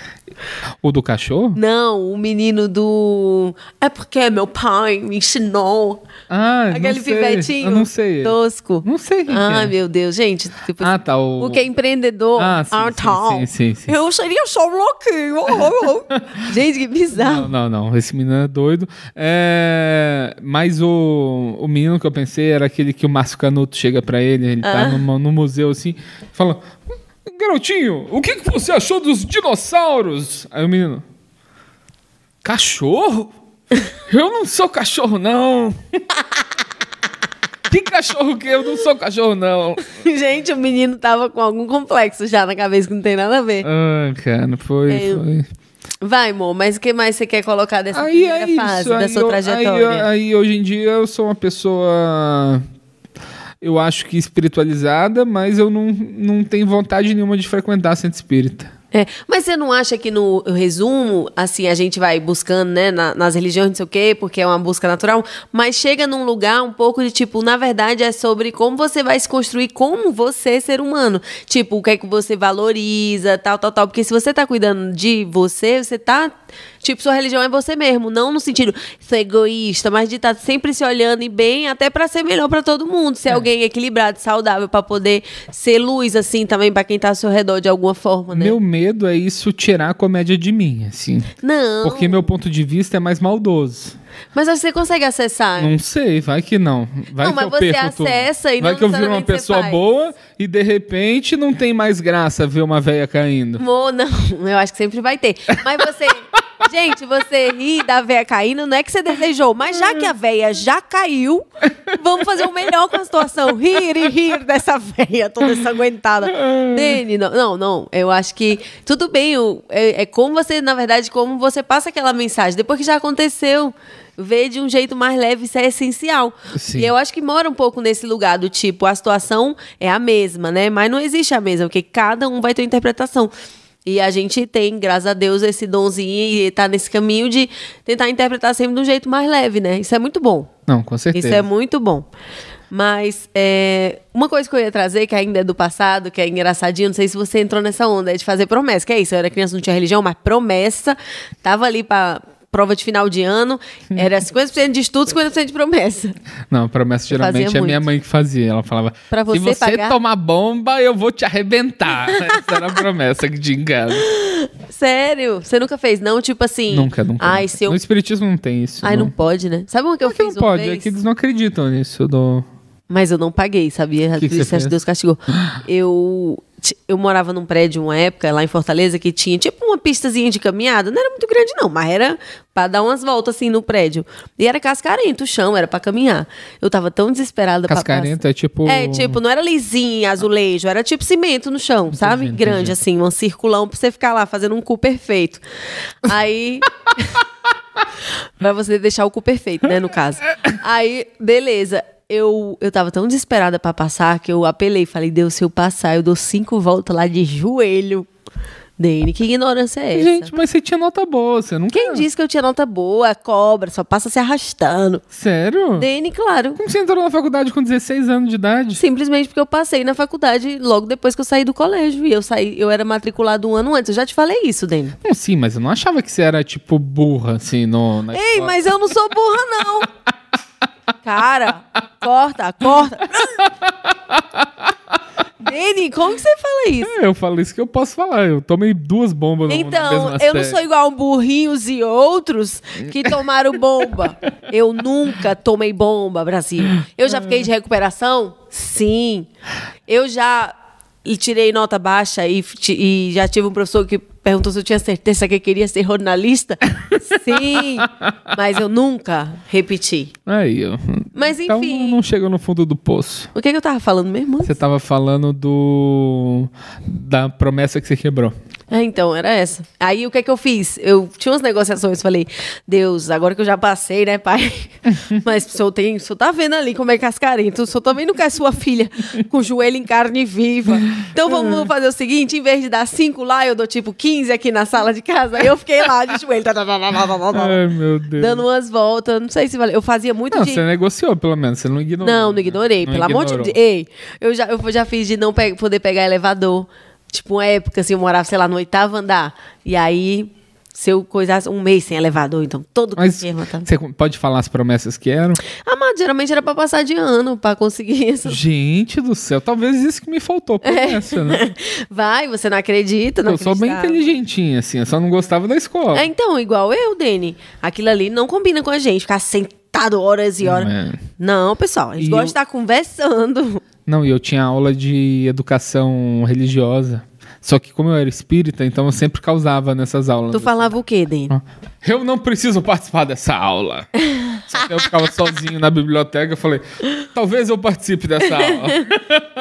O do cachorro? Não, o menino do. É porque meu pai me ensinou. Ah, Aquele não sei. pivetinho. Eu não sei. Tosco. Não sei quem que Ai, é. meu Deus, gente. Tipo, Ah, tá. O... o que é empreendedor. Ah, sim, sim, tal. sim, sim, sim. Eu seria só um louquinho. [LAUGHS] gente, que bizarro. Não, não, não. Esse menino é doido. É... Mas o, o menino que eu pensei era aquele que o Márcio Canuto chega pra ele, ele tá Ah. no, no museu assim, fala: Garotinho, o que, que você achou dos dinossauros? Aí o menino. Cachorro? Eu não sou cachorro, não. [LAUGHS] que cachorro que eu não sou cachorro, não. [LAUGHS] Gente, o menino tava com algum complexo já na cabeça que não tem nada a ver. Ah, cara, foi, É, foi. Vai, amor, mas o que mais você quer colocar dessa Aí primeira é fase isso. da Aí, sua trajetória? aí, aí, hoje em dia eu sou uma pessoa. Eu acho que espiritualizada, mas eu não, não tenho vontade nenhuma de frequentar centro espírita. É, mas você não acha que no resumo, assim, a gente vai buscando, né, na- nas religiões, não sei o quê, porque é uma busca natural, mas chega num lugar um pouco de tipo, na verdade é sobre como você vai se construir como você, ser humano. Tipo, o que é que você valoriza, tal, tal, tal. Porque se você tá cuidando de você, você tá. Tipo, sua religião é você mesmo, não no sentido ser egoísta, mas de estar sempre se olhando e bem, até pra ser melhor pra todo mundo. Ser alguém equilibrado, saudável, pra poder ser luz, assim, também pra quem tá ao seu redor de alguma forma, né? Meu medo é isso tirar a comédia de mim, assim. Não. Porque meu ponto de vista é mais maldoso. Mas você consegue acessar. Não sei, vai que não. Vai Não, que mas eu você perco tudo. acessa e Vai não que eu viro uma pessoa boa e de repente não tem mais graça ver uma véia caindo. Amor, não, eu acho que sempre vai ter. Mas você. [LAUGHS] Gente, você ri da véia caindo, não é que você desejou, mas já que a véia já caiu, vamos fazer o melhor com a situação. Rir e rir dessa véia toda ensanguentada. Dene, não, não, não. Eu acho que tudo bem. o- É, é como você, na verdade, como você passa aquela mensagem. Depois que já aconteceu, ver de um jeito mais leve, isso é essencial. Sim. E eu acho que mora um pouco nesse lugar do tipo, a situação é a mesma, né? Mas não existe a mesma, porque cada um vai ter uma interpretação. E a gente tem, graças a Deus, esse donzinho e tá nesse caminho de tentar interpretar sempre de um jeito mais leve, né? Isso é muito bom. Não, com certeza. Isso é muito bom. Mas é, uma coisa que eu ia trazer, que ainda é do passado, que é engraçadinho, não sei se você entrou nessa onda, é de fazer promessa. Que é isso, eu era criança, não tinha religião, mas promessa, tava ali pra prova de final de ano, era 50% de estudo, 50% de promessa. Não, promessa geralmente é minha muito. mãe que fazia. Ela falava: Pra se você você pagar- tomar bomba, eu vou te arrebentar. [LAUGHS] Essa era a promessa em casa. Sério? Você nunca fez, não? Tipo assim. Nunca, nunca. Ai, nunca. eu. No Espiritismo não tem isso. Ai, não pode, né? Sabe uma que eu que fiz não pode? É vez? que eles não acreditam nisso. Do... Mas eu não paguei, sabia? Que que você Deus castigou. [GASPS] Eu, eu morava num prédio uma época, lá em Fortaleza, que tinha tipo uma pistazinha de caminhada. Não era muito grande, não, mas era pra dar umas voltas assim no prédio. E era cascarento o chão, era pra caminhar. Eu tava tão desesperada pra Cascarento é tipo. É, tipo, não era lisinho, azulejo, era tipo cimento no chão, sabe? entendi. Grande, assim, um circulão pra você ficar lá fazendo um cu perfeito. Aí. [LAUGHS] pra você deixar o cu perfeito, né, no caso. Aí, beleza. Eu, eu tava tão desesperada pra passar que eu apelei. Falei, Deus, se eu passar, eu dou cinco voltas lá de joelho. Dene, que ignorância é essa? Gente, mas você tinha nota boa, você nunca. Quem disse que eu tinha nota boa? Cobra, só passa se arrastando. Sério? Dene, claro. Como você entrou na faculdade com 16 anos de idade? Simplesmente porque eu passei na faculdade logo depois que eu saí do colégio. E eu saí, eu era matriculado um ano antes. Eu já te falei isso, Dani. Não, sim, mas eu não achava que você era, tipo, burra, assim, no, na Ei, escola. mas eu não sou burra, não. [LAUGHS] Cara, corta, corta. Dani, como que você fala isso? É, eu falo isso que eu posso falar. Eu tomei duas bombas Então, eu não série. sou igual burrinhos e outros que tomaram bomba. Eu nunca tomei bomba, Brasil. Eu já fiquei de recuperação? Sim. Eu já e tirei nota baixa e, e já tive um professor que perguntou se eu tinha certeza que queria ser jornalista. [LAUGHS] Sim. Mas eu nunca repeti. Aí, ó. Mas Então enfim. não chega no fundo do poço. O que, que eu tava falando mesmo? Você tava falando do. da promessa que você quebrou. É, então, era essa. Aí o que é que eu fiz? Eu tinha umas negociações, falei, Deus, agora que eu já passei, né, pai? [LAUGHS] Mas o senhor tem, o senhor tá vendo ali como é cascarento, o senhor também não quer sua filha com o joelho em carne viva. Então vamos fazer o seguinte, em vez de dar cinco lá, eu dou tipo 15 aqui na sala de casa. Aí eu fiquei lá de joelho, tá, tá, tá, Ai, meu Deus. dando umas voltas, não sei se valeu. Eu fazia muito Não, de... você negociou, pelo menos. Você não ignorou. Não, não né? ignorei. Não pelo amor de ignorou. Deus. Ei, eu já, eu já fiz de não pe- poder pegar elevador. Tipo, uma época, assim, eu morava, sei lá, no oitavo andar. E aí, se eu coisasse um mês sem elevador, então todo Mas que tá... você pode falar as promessas que eram? Ah, mas geralmente era pra passar de ano, pra conseguir [LAUGHS] isso. Gente do céu, talvez isso que me faltou promessa, né? [LAUGHS] Vai, você não acredita, não Eu sou bem inteligentinha, assim, eu só não gostava da escola. É, então, igual eu, Dani. Aquilo ali não combina com a gente, ficar sentado horas e horas. É. Não, pessoal, a gente E gosta eu- de estar conversando. Não, e eu tinha aula de educação religiosa. Só que como eu era espírita, então eu sempre causava nessas aulas. Tu falava o quê, Dani? Eu não preciso participar dessa aula. Só que eu ficava sozinho na biblioteca, eu falei, talvez eu participe dessa [LAUGHS] aula.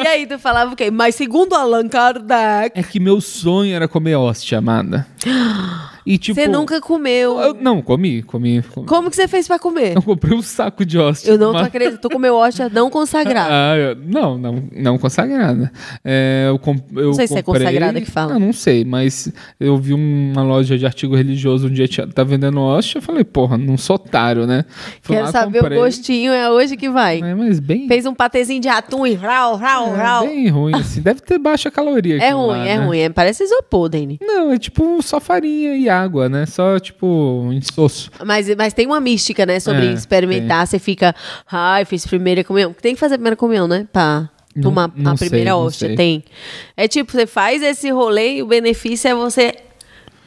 E aí tu falava o quê? Mas segundo Allan Kardec, É que meu sonho era comer hóstia, amada. [GASPS] E tipo. você nunca comeu. eu- não, comi, comi. comi. Como que você fez pra comer? Eu comprei um saco de hóstia. Eu não tô mas- acreditando. Tu comeu hóstia não consagrada. [LAUGHS] Ah, eu- não, não, não consagrada. É, eu, com, eu Não sei se é comprei- consagrada que fala. Não, não sei, mas eu vi uma loja de artigo religioso um dia tinha, tá vendendo hóstia, eu falei, porra, não sou otário, né? Fui Quero lá, saber comprei. o gostinho, é hoje que vai. É, mas bem, Fez um patezinho de atum e rau, rau, é, rau. bem ruim, assim. Deve ter baixa caloria. [LAUGHS] É ruim, lá, é né? ruim. É, parece isopor, Dani. Não, é tipo só farinha e água, né? Só tipo um insosso. Mas, mas tem uma mística, né? Sobre É, experimentar. Você fica, ai, fiz primeira comunhão. Tem que fazer a primeira comunhão, né? Pra Não- tomar não a sei, primeira não hóstia. sei. Tem. É tipo, você faz esse rolê e o benefício é você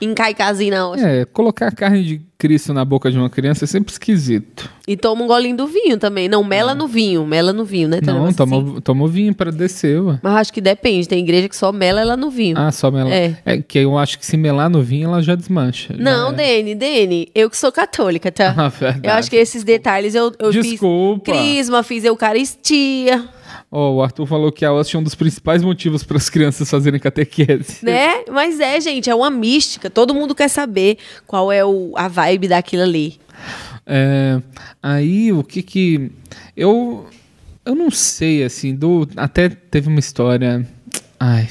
encaicazinho na hóstia. É, colocar a carne de Cristo na boca de uma criança é sempre esquisito. E toma um golinho do vinho também. Não, mela no vinho. Mela no vinho, né? Tem não, toma, assim. toma vinho pra descer, ué. Mas acho que depende. Tem igreja que só mela ela no vinho. Ah, só melar. É. É. que eu acho que se melar no vinho, ela já desmancha. Não, Já é. Dene, Dene, eu que sou católica, tá? [LAUGHS] Ah, verdade. eu acho que esses detalhes eu, eu Desculpa. fiz crisma, fiz eucaristia, Ó, o Arthur falou que a hóstia é um dos principais motivos para as crianças fazerem catequese. [LAUGHS] né? Mas é, gente, é uma mística. Todo mundo quer saber qual é o, a vibe daquilo ali. É, aí, o que que... Eu, eu não sei, assim, do, até teve uma história... Ai,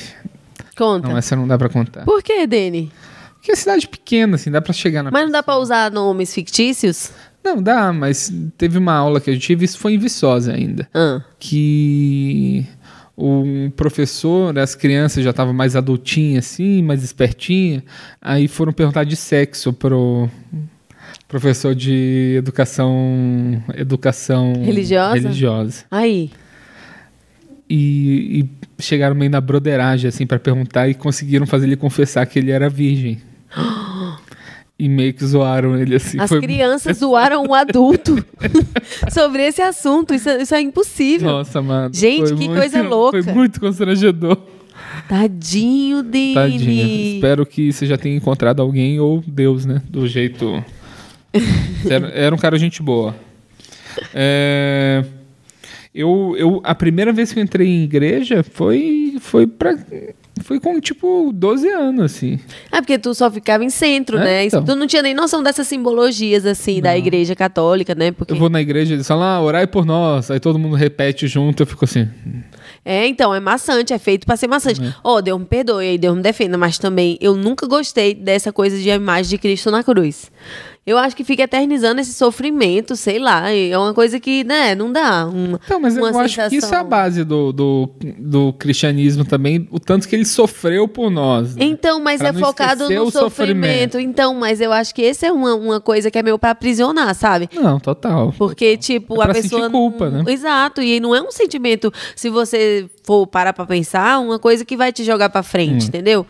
Conta. não, essa não dá pra contar. Por que, Dene? Porque é cidade pequena, assim, dá pra chegar na... Mas não dá pra usar nomes fictícios? Não, dá, mas teve uma aula que eu tive, isso foi em Viçosa ainda. Ah. que um professor, as crianças já estavam mais adultinhas assim, mais espertinha, aí foram perguntar de sexo pro professor de educação educação Religiosa? religiosa. Aí. E, e chegaram meio na broderagem assim para perguntar e conseguiram fazer ele confessar que ele era virgem. E meio que zoaram ele assim. As foi- crianças zoaram um adulto [LAUGHS] sobre esse assunto. Isso, é- isso é impossível. Nossa, mano. Gente, que muito- coisa louca. Foi muito constrangedor. Tadinho dele. Tadinha. Espero que você já tenha encontrado alguém ou Deus, né? Do jeito. era, era um cara gente boa. É, Eu, eu, a primeira vez que eu entrei em igreja foi, foi, pra, foi com tipo 12 anos, assim. É porque tu só ficava em centro, É, né? então. Tu não tinha nem noção dessas simbologias, assim, da igreja católica, né? Porque... Eu vou na igreja e eles falam, ah, orai por nós. Aí todo mundo repete junto, eu fico assim. É, então, é maçante, é feito pra ser maçante. Ó, Deus me perdoe, aí Deus me defenda, mas também eu nunca gostei dessa coisa de a imagem de Cristo na cruz. Eu acho que fica eternizando esse sofrimento, sei lá, é uma coisa que, né, não dá. Uma, Então, mas eu uma acho que isso é a sensação. base do, do, do cristianismo também, o tanto que ele sofreu por nós. né? Então, mas Pra é focado no sofrimento. sofrimento. Então, mas eu acho que esse é uma, uma coisa que é meio pra aprisionar, sabe? Não, total. Porque, tipo, É a pessoa. culpa, né? Exato. E não é um sentimento, se você for parar pra pensar, uma coisa que vai te jogar pra frente, Hum. entendeu?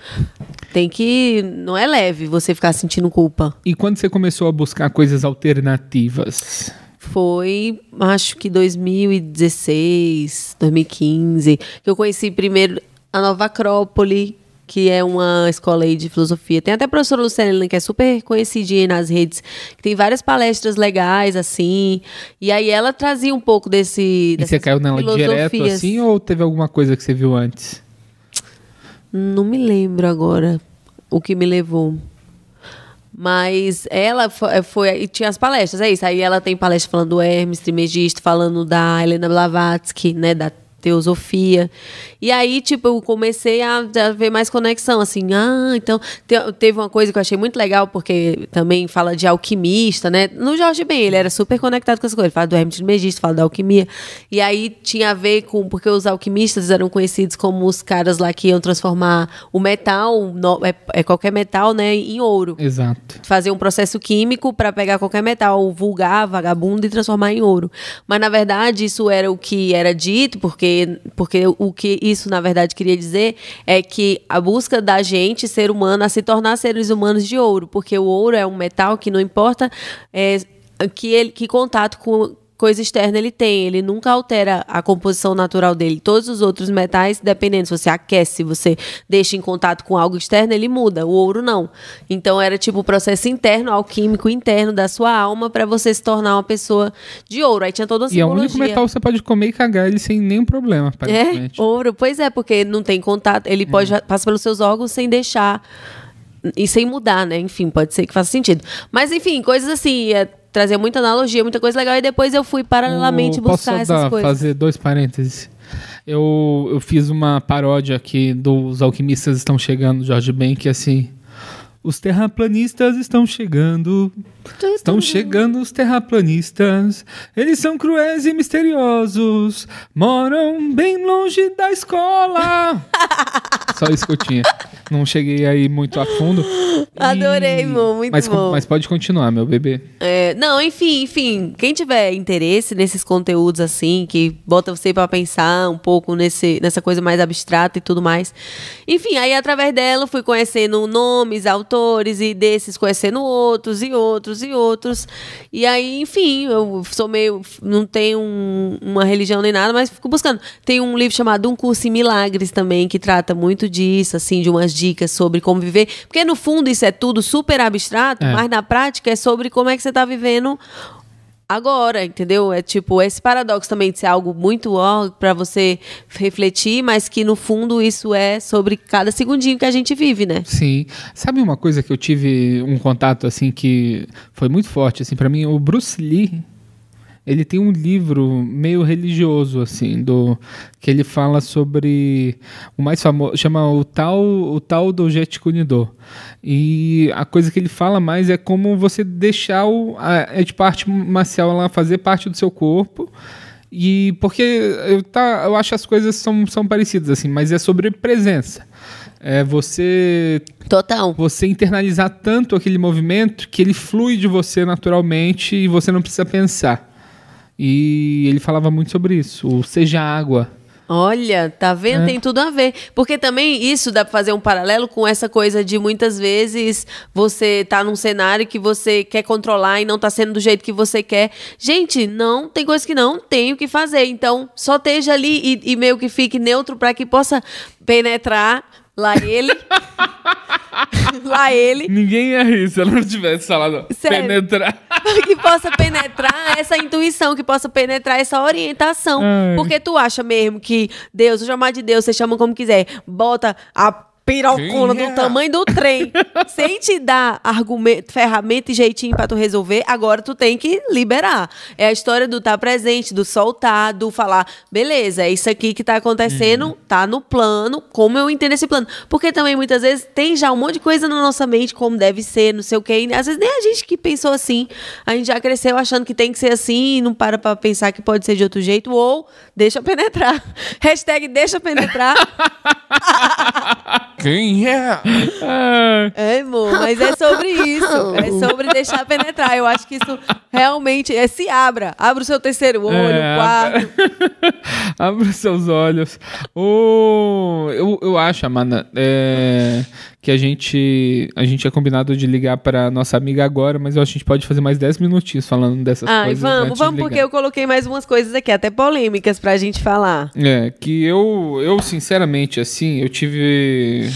Tem que. Não é leve você ficar sentindo culpa. E quando você começou a buscar coisas alternativas? Foi, acho que 2016, 2015, que eu conheci primeiro a Nova Acrópole, que é uma escola aí de filosofia. Tem até a professora Luciana, que é super conhecidinha nas redes, que tem várias palestras legais, assim. E aí ela trazia um pouco desse. E você caiu nela direto filosofias. assim ou teve alguma coisa que você viu antes? Não me lembro agora o que me levou. Mas ela foi, foi e tinha as palestras, é isso. Aí ela tem palestra falando do Hermes Trismegisto, falando da Helena Blavatsky, né, da teosofia. E aí, tipo, eu comecei a, a ver mais conexão, assim, ah, então te- teve uma coisa que eu achei muito legal, porque também fala de alquimista, né? No Jorge Ben, ele era super conectado com essas coisas, ele fala do Hermes Trismegisto, fala da alquimia. E aí tinha a ver com, porque os alquimistas eram conhecidos como os caras lá que iam transformar o metal, no- é, é qualquer metal, né, em ouro Exato. fazer um processo químico para pegar qualquer metal vulgar, vagabundo e transformar em ouro. Mas na verdade isso era o que era dito, porque porque o que isso na verdade queria dizer é que a busca da gente ser humano a se tornar seres humanos de ouro, porque o ouro é um metal que não importa é, que ele que contato com coisa externa ele tem. Ele nunca altera a composição natural dele. Todos os outros metais, dependendo, se você aquece, se você deixa em contato com algo externo, ele muda. O ouro não. Então era tipo o processo interno, alquímico interno da sua alma para você se tornar uma pessoa de ouro. Aí tinha toda uma E é o simbologia. único metal que você pode comer e cagar ele sem nenhum problema, É, aparentemente. ouro. Pois é, porque não tem contato. Ele pode passar pelos seus órgãos sem deixar e sem mudar, né? Enfim, pode ser que faça sentido. Mas enfim, coisas assim, é, trazer muita analogia, muita coisa legal. E depois eu fui paralelamente Posso buscar só essas dar- coisas. fazer dois parênteses? Eu, eu fiz uma paródia aqui dos Alquimistas Estão Chegando, Jorge Ben, que assim... Os terraplanistas estão chegando, estão chegando os terraplanistas. Eles são cruéis e misteriosos, moram bem longe da escola. [LAUGHS] Só isso que eu tinha. Não cheguei aí muito a fundo. Adorei, amor, muito mas, bom. Mas pode continuar, meu bebê. É, não, enfim, enfim, quem tiver interesse nesses conteúdos assim, que bota você pra pensar um pouco nesse, nessa coisa mais abstrata e tudo mais. Enfim, aí através dela fui conhecendo nomes, autores e desses conhecendo outros e outros e outros. E aí, enfim, eu sou meio não tenho um- uma religião nem nada, mas fico buscando. Tem um livro chamado Um Curso em Milagres também que trata muito disso, assim, de umas dicas sobre como viver, porque no fundo isso é tudo super abstrato, É. mas na prática é sobre como é que você tá vivendo agora, entendeu? É tipo esse paradoxo também de ser algo muito ó para você refletir, mas que no fundo isso é sobre cada segundinho que a gente vive, né? Sim. Sabe uma coisa que eu tive um contato assim que foi muito forte assim para mim, o Bruce Lee, ele tem um livro meio religioso assim, do que ele fala sobre o mais famoso, chama o tal o tal do Jet Kunido. E a coisa que ele fala mais é como você deixar o, a, é tipo a arte marcial ela fazer parte do seu corpo. E porque eu, tá, eu acho as coisas são, são parecidas assim, mas é sobre presença. É você Total. você internalizar tanto aquele movimento que ele flui de você naturalmente e você não precisa pensar. E ele falava muito sobre isso, o seja água. Olha, tá vendo? É. Tem tudo a ver. Porque também isso dá pra fazer um paralelo com essa coisa de muitas vezes você tá num cenário que você quer controlar e não tá sendo do jeito que você quer. Gente, não, tem coisa que não tem o que fazer. Então, só esteja ali e, e meio que fique neutro pra que possa penetrar lá ele. [LAUGHS] lá ele. Ninguém ia rir se eu não tivesse falado Sério? penetrar. [LAUGHS] que possa penetrar essa intuição, que possa penetrar essa orientação. Ai. Porque tu acha mesmo que Deus, o chamar de Deus, você chama como quiser, bota a pirocona do tamanho do trem, [LAUGHS] sem te dar argumento, ferramenta e jeitinho pra tu resolver, agora tu tem que liberar. É a história do estar presente, do soltar, do falar, beleza, é isso aqui que tá acontecendo, tá no plano, como eu entendo esse plano. Porque também muitas vezes tem já um monte de coisa na nossa mente, como deve ser, não sei o quê. Às vezes nem a gente que pensou assim. A gente já cresceu achando que tem que ser assim e não para pra pensar que pode ser de outro jeito. Ou deixa penetrar. [LAUGHS] Hashtag deixa penetrar. [LAUGHS] Quem é? Ah, É, amor, mas é sobre isso. É sobre deixar penetrar. Eu acho que isso realmente é se abra. Abra o seu terceiro olho, É, quarto. [LAUGHS] Abra os seus olhos. O, eu, eu acho, Amanda, é, que a gente, a gente é combinado de ligar para nossa amiga agora, mas eu acho que a gente pode fazer mais 10 minutinhos falando dessas Ai, coisas. vamos, antes vamos, porque eu coloquei mais umas coisas aqui, até polêmicas pra gente falar. É, que eu, eu sinceramente, assim, eu tive.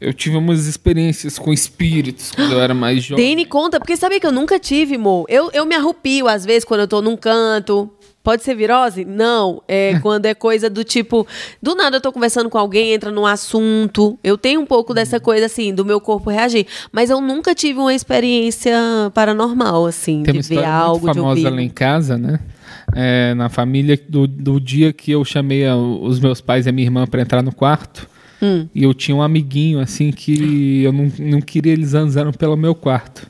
Eu tive umas experiências com espíritos quando eu era mais jovem. Dane conta, porque sabia que eu nunca tive, mo. Eu, eu me arrupio às vezes quando eu tô num canto. Pode ser virose? Não. É quando é coisa do tipo. Do nada eu tô conversando com alguém, entra num assunto. Eu tenho um pouco dessa coisa, assim, do meu corpo reagir. Mas eu nunca tive uma experiência paranormal, assim, Tem de ver algo, muito de famosa ouvir. lá em casa, né? É, na família, do, do dia que eu chamei a- os meus pais e a minha irmã para entrar no quarto. Hum. E eu tinha um amiguinho, assim, que eu não, não queria eles andando pelo meu quarto.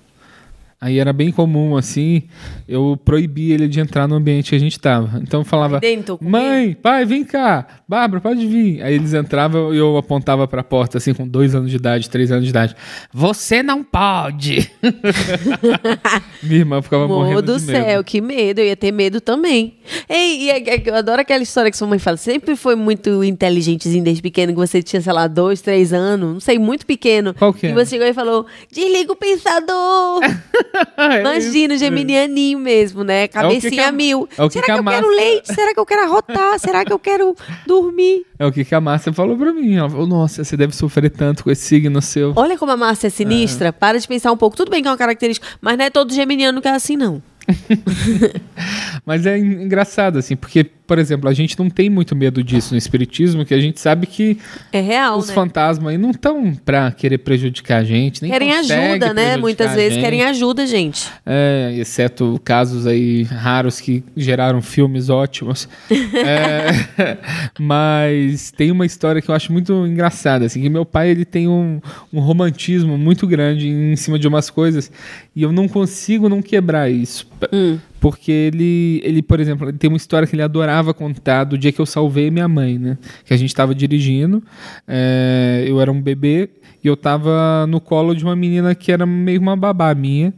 Aí era bem comum, assim, eu proibia ele de entrar no ambiente que a gente tava. Então eu falava, dentro, mãe, pai, vem cá, Bárbara, pode vir. Aí eles entravam e eu apontava pra porta, assim, com dois anos de idade, três anos de idade. Você não pode! [LAUGHS] Minha irmã ficava Amor morrendo do de medo. céu, que medo. Eu ia ter medo também. Ei, e é- é- eu adoro aquela história que sua mãe fala. Sempre foi muito inteligentezinho desde pequeno, que você tinha, sei lá, dois, três anos. Não sei, muito pequeno. Qual que é? E você chegou e falou, desliga o pensador. [LAUGHS] [LAUGHS] Imagina, o geminianinho mesmo, né? Cabecinha que a- mil. é que Será que que, eu quero massa- leite? Será que eu quero arrotar? Será que eu quero dormir? É o que, que a Márcia falou pra mim. Ela falou, nossa, você deve sofrer tanto com esse signo seu. Olha como a Márcia é sinistra. Para de pensar um pouco. Tudo bem que é uma característica, mas não é todo geminiano que é assim, não. [LAUGHS] Mas é en- engraçado, assim, porque, por exemplo, a gente não tem muito medo disso no espiritismo, que a gente sabe que É real, os né? fantasmas aí não estão pra querer prejudicar a gente, nem Querem ajuda, né? Muitas vezes querem ajuda, gente. É, exceto casos aí raros que geraram filmes ótimos. [LAUGHS] É, [LAUGHS] mas tem uma história que eu acho muito engraçada, assim, que meu pai ele tem um, um romantismo muito grande em cima de umas coisas e eu não consigo não quebrar isso. Hum. Porque ele, ele, por exemplo, ele tem uma história que ele adorava contar do dia que eu salvei minha mãe, né? Que a gente estava dirigindo, é, eu era um bebê e eu tava no colo de uma menina que era meio uma babá minha.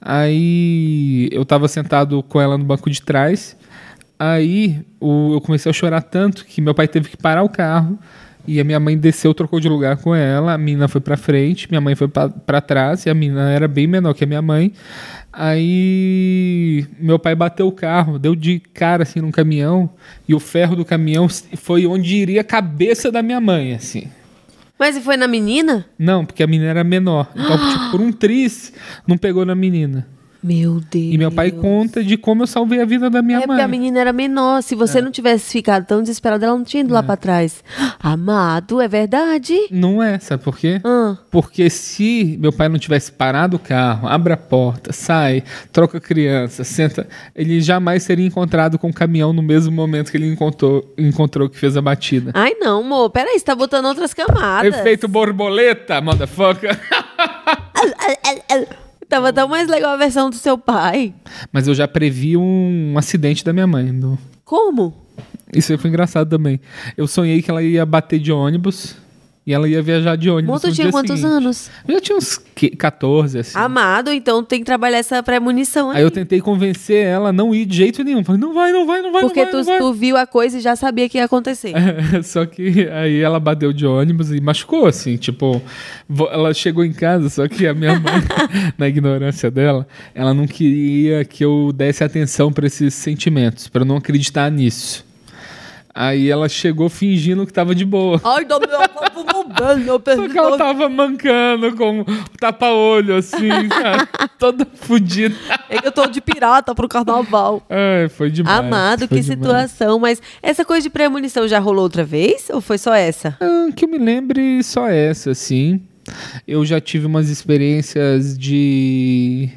Aí eu tava sentado com ela no banco de trás. Aí o- eu comecei a chorar tanto que meu pai teve que parar o carro. E a minha mãe desceu, trocou de lugar com ela. A menina foi pra frente, minha mãe foi pra- pra trás. E a menina era bem menor que a minha mãe. Aí meu pai bateu o carro, deu de cara assim num caminhão. E o ferro do caminhão foi onde iria a cabeça da minha mãe, assim. Mas e foi na menina? Não, porque a menina era menor. Então, [GASPS] tipo, por um tris, não pegou na menina. Meu Deus. E meu pai conta de como eu salvei a vida da minha É mãe. porque a menina era menor. Se você não tivesse ficado tão desesperada, ela não tinha ido lá pra trás. Amado, é verdade? Não é, sabe por quê? Ah. Porque se meu pai não tivesse parado o carro, abre a porta, sai, troca a criança, senta, ele jamais seria encontrado com o caminhão no mesmo momento que ele encontrou, encontrou que fez a batida. Ai, não, amor. Peraí, você tá botando outras camadas. Efeito borboleta, motherfucker. [LAUGHS] [LAUGHS] Tava tão mais legal a versão do seu pai. Mas eu já previ um acidente da minha mãe. do- Como? Isso aí foi engraçado também. Eu sonhei que ela ia bater de ônibus e ela ia viajar de ônibus. No tinha quantos seguinte. anos? Eu já tinha uns que- 14, assim. Amado, então tem que trabalhar essa premonição aí. Aí eu tentei convencer ela a não ir de jeito nenhum. Falei, não vai, não vai, não vai, Porque não vai. tu, não vai. tu viu a coisa e já sabia que ia acontecer. [LAUGHS] só que aí ela bateu de ônibus e machucou, assim, tipo, ela chegou em casa, só que a minha mãe, [LAUGHS] na ignorância dela, ela não queria que eu desse atenção pra esses sentimentos, eu não acreditar nisso. Aí ela chegou fingindo que tava de boa. [LAUGHS] Ai, do meu papo bem, meu Só que ela tava mancando com tapa-olho, assim, sabe? [LAUGHS] Toda fodida. É que eu tô de pirata pro carnaval. Ai, foi demais. Amado, foi que demais. situação. Mas essa coisa de premonição já rolou outra vez? Ou foi só essa? Ah, que eu me lembre só essa, assim. Eu já tive umas experiências de.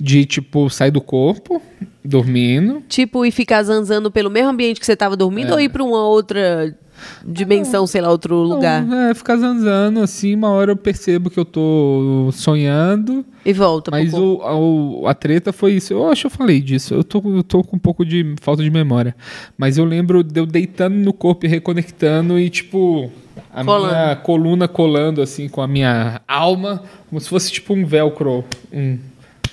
de tipo, sair do corpo, dormindo. Tipo, ir ficar zanzando pelo mesmo ambiente que você tava dormindo É. ou ir pra uma outra dimensão, sei lá, outro lugar? Não, é, ficar zanzando, assim, uma hora eu percebo que eu tô sonhando. E volta. Mas o, a, o- a treta foi isso. Eu acho que eu falei disso. Eu tô, eu tô com um pouco de falta de memória. Mas eu lembro de eu deitando no corpo e reconectando e, tipo, a Colando. minha coluna colando, assim, com a minha alma, como se fosse, tipo, um velcro. Um,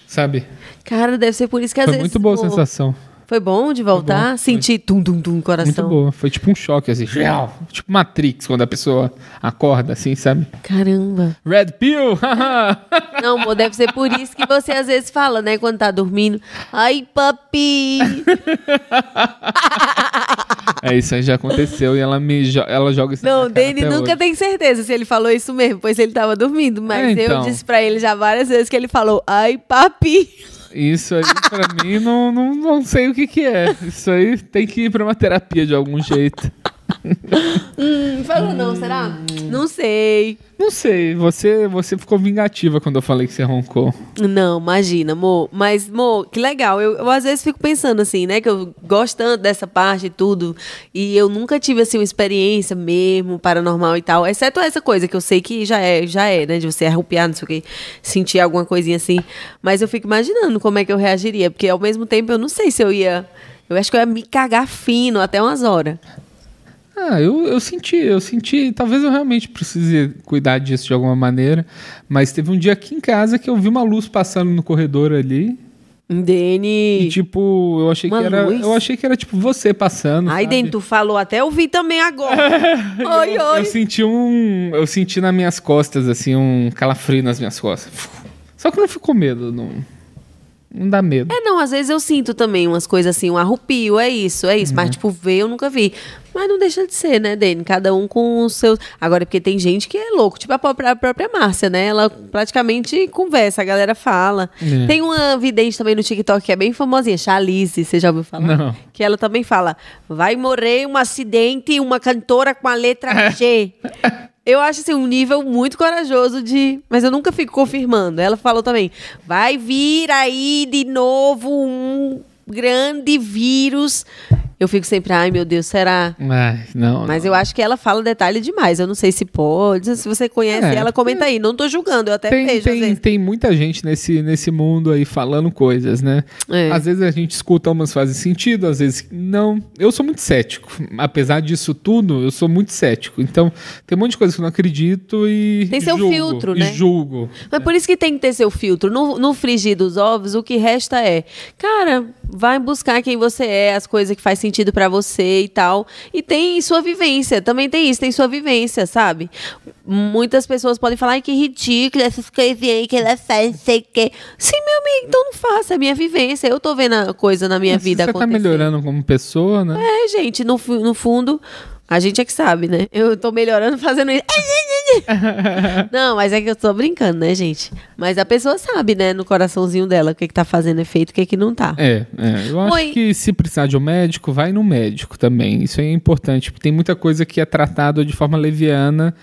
sabe? Cara, deve ser por isso que às Foi vezes. muito boa a sensação. Foi bom de voltar? bom, Sentir tum, tum, tum, Muito coração. boa. Foi tipo um choque, assim. Tipo Matrix, quando a pessoa acorda, assim, sabe? Caramba. Red Pill! Não, amor, deve ser por isso que você às vezes fala, né, quando tá dormindo. Ai, papi! é, isso aí já aconteceu e ela me jo- ela joga isso Não, Dani nunca hoje. tem certeza se ele falou isso mesmo, pois ele tava dormindo. Mas É, então. eu disse pra ele já várias vezes que ele falou, ai, papi! Isso aí, pra mim, não, não, não sei o que que é. Isso aí tem que ir pra uma terapia de algum jeito. Hum, falou não, será? Não sei. Não sei, você, você ficou vingativa quando eu falei que você roncou. Não, imagina, amor. Mas, amor, que legal. Eu, eu às vezes fico pensando assim, né? Que eu gosto tanto dessa parte e tudo. E eu nunca tive, assim, uma experiência mesmo paranormal e tal. Exceto essa coisa que eu sei que já é, já é, né? De você arrupiar, não sei o quê. Sentir alguma coisinha assim. Mas eu fico imaginando como é que eu reagiria. Porque ao mesmo tempo eu não sei se eu ia. Eu acho que eu ia me cagar fino até umas horas. Ah, eu, eu senti, eu senti. Talvez eu realmente precise cuidar disso de alguma maneira. Mas teve um dia aqui em casa que eu vi uma luz passando no corredor ali. Dene. E tipo, eu achei Uma que era. luz? Eu achei que era tipo você passando. Ai, sabe? Dene, tu falou até eu vi também agora. [LAUGHS] oi, eu, oi. eu senti um. Eu senti nas minhas costas, assim, um calafrio nas minhas costas. Só que não ficou medo, não. Não dá medo. É, não, às vezes eu sinto também umas coisas assim, um arrupio, é isso, é isso. Uhum. Mas, tipo, ver eu nunca vi. Mas não deixa de ser, né, Dani? Cada um com os seus. Agora, porque tem gente que é louco, tipo a própria, a própria Márcia, né? Ela praticamente conversa, a galera fala. É. Tem uma vidente também no TikTok que é bem famosinha, Chalice, você já ouviu falar? Não. Que ela também fala: vai morrer um acidente, uma cantora com a letra G. Eu acho assim, um nível muito corajoso de. Mas eu nunca fico confirmando. Ela falou também: vai vir aí de novo um grande vírus. Eu fico sempre, ai meu Deus, será? Ai, não. Mas não. eu acho que ela fala detalhe demais. Eu não sei se pode. Se você conhece É, ela, comenta aí. Não tô julgando, eu até tem, vejo. tem, tem muita gente nesse, nesse mundo aí falando coisas, né? É. Às vezes a gente escuta umas fazem sentido, às vezes não. Eu sou muito cético. Apesar disso tudo, eu sou muito cético. Então, tem um monte de coisa que eu não acredito e. Tem seu julgo, filtro, e né? julgo. Mas por isso que tem que ter seu filtro. No, no frigir dos ovos, o que resta é, cara, vai buscar quem você é, as coisas que faz sentido pra você e tal. E tem sua vivência, também tem isso, tem sua vivência, sabe? Muitas pessoas podem falar, ai, que ridículo, essas coisinhas aí que ela faz, não sei o quê. Sim, meu amigo, então não faça, é minha vivência. Eu tô vendo a coisa na minha Se vida você tá acontecer. melhorando como pessoa, né? É, gente, no, no fundo, a gente é que sabe, né? Eu tô melhorando fazendo isso. [LAUGHS] Não, mas é que eu tô brincando, né, gente? Mas a pessoa sabe, né, no coraçãozinho dela, o que, que tá fazendo efeito e o que, que não tá. É, é, eu acho Oi. que se precisar de um médico, vai no médico também. Isso aí é importante, porque tem muita coisa que é tratado de forma leviana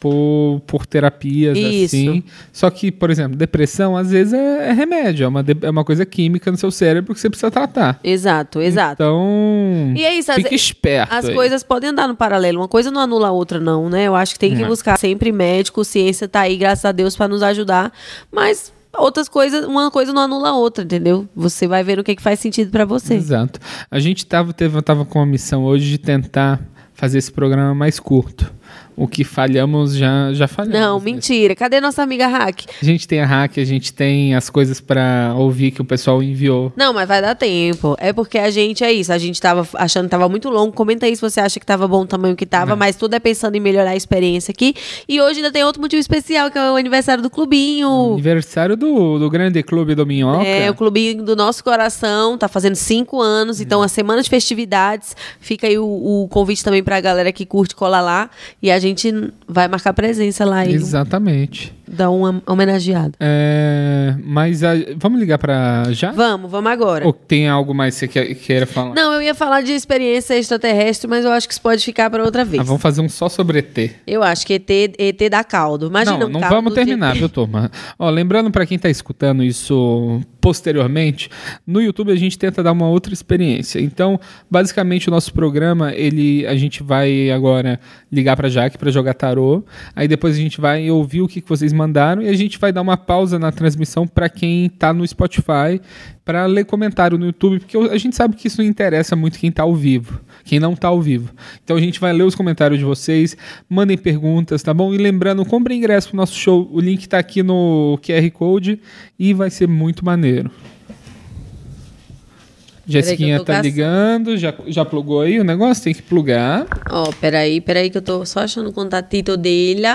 por, por terapias Isso. assim. Só que, por exemplo, depressão às vezes é, é remédio, é uma, é uma coisa química no seu cérebro que você precisa tratar. Exato, exato. Então, E é isso, fique as, esperto. as aí. coisas podem andar no paralelo. Uma coisa não anula a outra, não, né? Eu acho que tem que É. buscar sempre médico, ciência tá aí, graças a Deus, pra nos ajudar. Mas outras coisas, uma coisa não anula a outra, entendeu? Você vai ver o que, que faz sentido pra você. Exato. A gente tava, teve, tava com a missão hoje de tentar fazer esse programa mais curto. O que falhamos já, já falhamos. Não, né? mentira. Cadê nossa amiga Hack? A gente tem a hack, a gente tem as coisas pra ouvir que o pessoal enviou. Não, mas vai dar tempo. É porque a gente é isso. A gente tava achando que tava muito longo. Comenta aí se você acha que tava bom o tamanho que tava, mas tudo é pensando em melhorar a experiência aqui. E hoje ainda tem outro motivo especial, que é o aniversário do clubinho. Aniversário do, do Grande Clube do Minhoca. É, o clubinho do nosso coração, tá fazendo cinco anos, então a semana de festividades. Fica aí o, o convite também pra galera que curte colar lá. E a gente vai marcar presença lá Exatamente. Dar uma homenageada. É, mas a- vamos ligar pra já? Vamos, vamos agora. Ou tem algo mais que você queira falar? Não, eu ia falar de experiência extraterrestre, mas eu acho que isso pode ficar para outra vez. Ah, vamos fazer um só sobre ET. Eu acho que ET, ET dá caldo. Imagina não, um não caldo vamos terminar, viu, turma? Ó, lembrando pra quem tá escutando isso posteriormente, no YouTube a gente tenta dar uma outra experiência. Então, basicamente o nosso programa, ele a gente vai agora ligar pra Jaque pra jogar tarô, aí depois a gente vai ouvir o que que vocês mandaram e a gente vai dar uma pausa na transmissão pra quem tá no Spotify para ler comentário no YouTube, porque a gente sabe que isso não interessa muito quem tá ao vivo, quem não tá ao vivo. Então a gente vai ler os comentários de vocês, mandem perguntas, tá bom? E lembrando, compre ingresso pro nosso show, o link tá aqui no QR Code e vai ser muito maneiro. Jessiquinha tá ligando, já, já plugou aí o negócio? Tem que plugar. Ó, peraí, peraí, que eu tô só achando o contatito dele.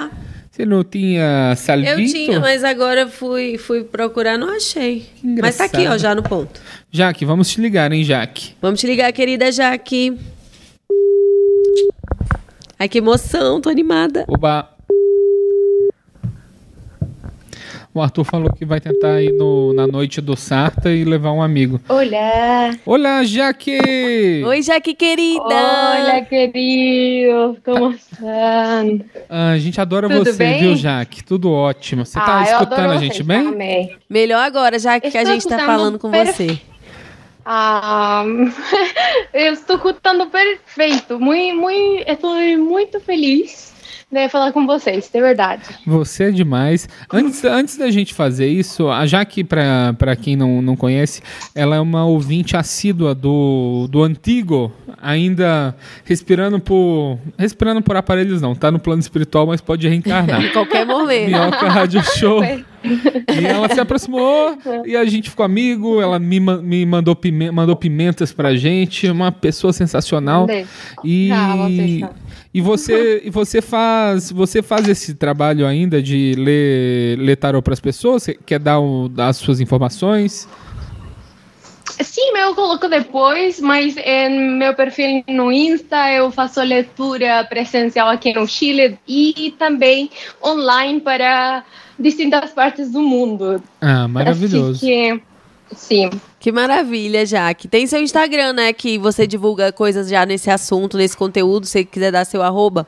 Você não tinha salvito? Eu tinha, mas agora fui, fui procurar, não achei. Mas tá aqui, ó, já no ponto. Jaque, vamos te ligar, hein, Jaque? Vamos te ligar, querida Jaque. Ai, que emoção, tô animada. Oba. O Arthur falou que vai tentar ir no, na noite do Sarta e levar um amigo. Olá! Olá, Jaque! Oi, Jaque, querida. Olá, querido! Como estão? Ah, a gente adora Tudo você, bem? viu, Jaque? Tudo ótimo. Você tá Ah, escutando a gente bem? também. Melhor agora, Jaque, que a gente tá escutando falando com você. Ah, [LAUGHS] eu estou escutando perfeito. Muito, muito, estou muito feliz de falar com vocês, de verdade. Você é demais. Antes, antes da gente fazer isso, a Jaque, pra, pra quem não, não conhece, ela é uma ouvinte assídua do, do antigo, ainda respirando por. Respirando por aparelhos, não. Tá no plano espiritual, mas pode reencarnar. [LAUGHS] Em qualquer momento. Minhoca Rádio Show. E ela se aproximou e a gente ficou amigo. Ela me, ma- me mandou, pime- mandou pimentas pra gente. Uma pessoa sensacional. Mandei. E, Ah, são. E você, e você faz, você faz esse trabalho ainda de ler, ler tarô para as pessoas? Você quer dar, o, dar as suas informações? Sim, eu coloco depois, mas em meu perfil no Insta eu faço leitura presencial aqui no Chile e também online para distintas partes do mundo. Ah, maravilhoso. Assim que, sim. Que maravilha, Jaque. Tem seu Instagram, né? Que você divulga coisas já nesse assunto, nesse conteúdo. Se você quiser dar seu arroba.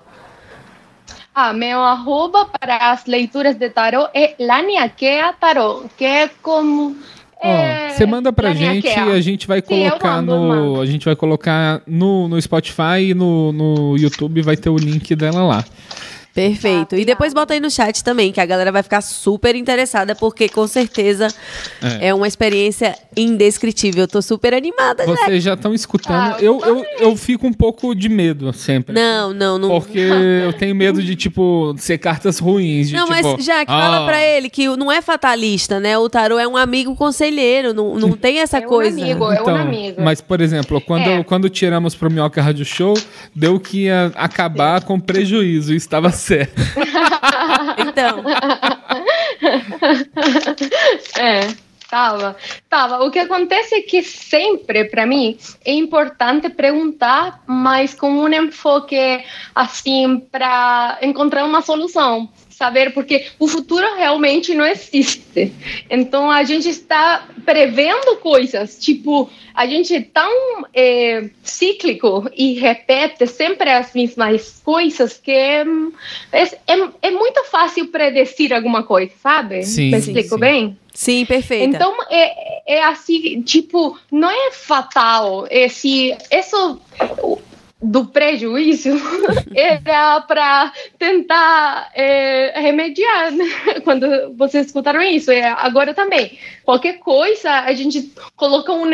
Ah, meu arroba para as leituras de tarô é Laniakea Tarô, que é como é, você manda pra gente e a gente vai colocar Sim, mando, no. A gente vai colocar no, no Spotify e no, no YouTube vai ter o link dela lá. Perfeito. e depois bota aí no chat também, que a galera vai ficar super interessada, porque com certeza é, é uma experiência indescritível. Eu tô super animada, Vocês já estão escutando. Ah, eu, eu, eu fico um pouco de medo sempre. Não, não, não. Porque eu tenho medo de, tipo, ser cartas ruins. De, não, tipo, mas já que ah. fala pra ele que não é fatalista, né? O tarô é um amigo conselheiro, não, não tem essa é coisa. Um amigo, então, é um amigo. Mas, por exemplo, quando, é. quando tiramos pro Minhoca Rádio Show, deu que ia acabar com prejuízo. E estava certo. então. [LAUGHS] É. Tava, tava. O que acontece é que sempre, para mim, é importante perguntar, mas com um enfoque assim para encontrar uma solução saber, porque o futuro realmente não existe. Então a gente está prevendo coisas, tipo, a gente é tão é, cíclico e repete sempre as mesmas coisas que é, é, é muito fácil predecir alguma coisa, sabe? Sim, Me explico sim, bem? Sim, perfeito. Então é, é assim, tipo, não é fatal. Esse, isso do prejuízo [LAUGHS] era para tentar é, remediar né? quando vocês escutaram isso. É, agora também, qualquer coisa, a gente coloca um,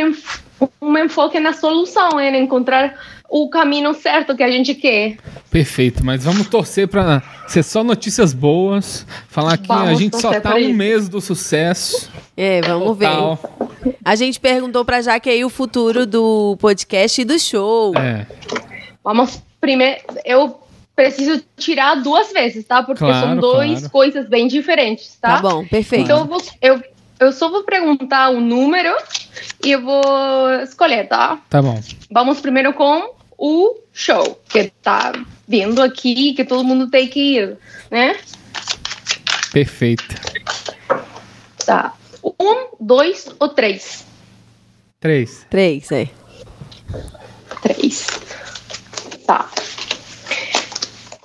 um enfoque na solução, é encontrar o caminho certo que a gente quer. Perfeito, mas vamos torcer para ser só notícias boas, falar que vamos a gente só tá um mês do sucesso. É, vamos Total. ver. A gente perguntou para Jaque aí o futuro do podcast e do show. É. Vamos primeiro. Eu preciso tirar duas vezes, tá? Porque claro, são duas claro. coisas bem diferentes, tá? Tá bom, perfeito. Então eu, vou, eu, eu só vou perguntar o um número e eu vou escolher, tá? Tá bom. Vamos primeiro com o show, que tá vindo aqui, que todo mundo tem que ir, né? Perfeito. Tá. Um, dois ou três? Três. Três, é. Três. Tá.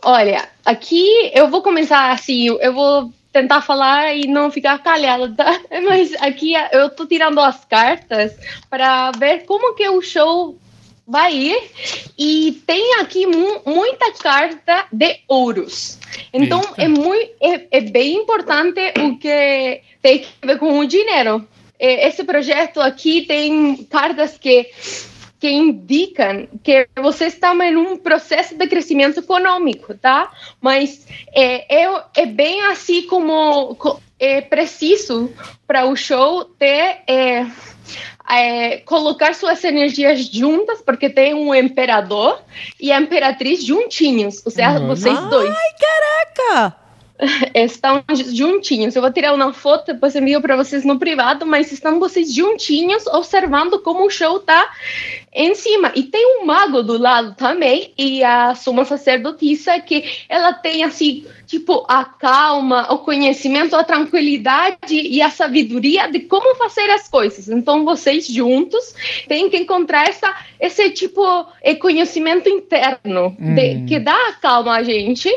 Olha, aqui eu vou começar assim, eu vou tentar falar e não ficar calhada, tá? [LAUGHS] Mas aqui eu tô tirando as cartas para ver como que o show vai ir e tem aqui mu muita carta de ouros. Então é muito é, é, bem importante o que tem que ver com o dinheiro. Esse projeto aqui tem cartas que que indicam que você está em um processo de crescimento econômico, tá? Mas é, é, é bem assim como é preciso para o show ter é, é, colocar suas energias juntas, porque tem um imperador e a imperatriz juntinhos, ou seja, uhum. vocês dois. Ai, caraca! [LAUGHS] estão juntinhos. Eu vou tirar uma foto, depois envio para vocês no privado, mas estão vocês juntinhos observando como o show tá em cima. E tem um mago do lado também, e a suma sacerdotisa, que ela tem assim, tipo, a calma, o conhecimento, a tranquilidade e a sabedoria de como fazer as coisas. Então, vocês juntos têm que encontrar essa, esse tipo de conhecimento interno hum. de, que dá a calma a gente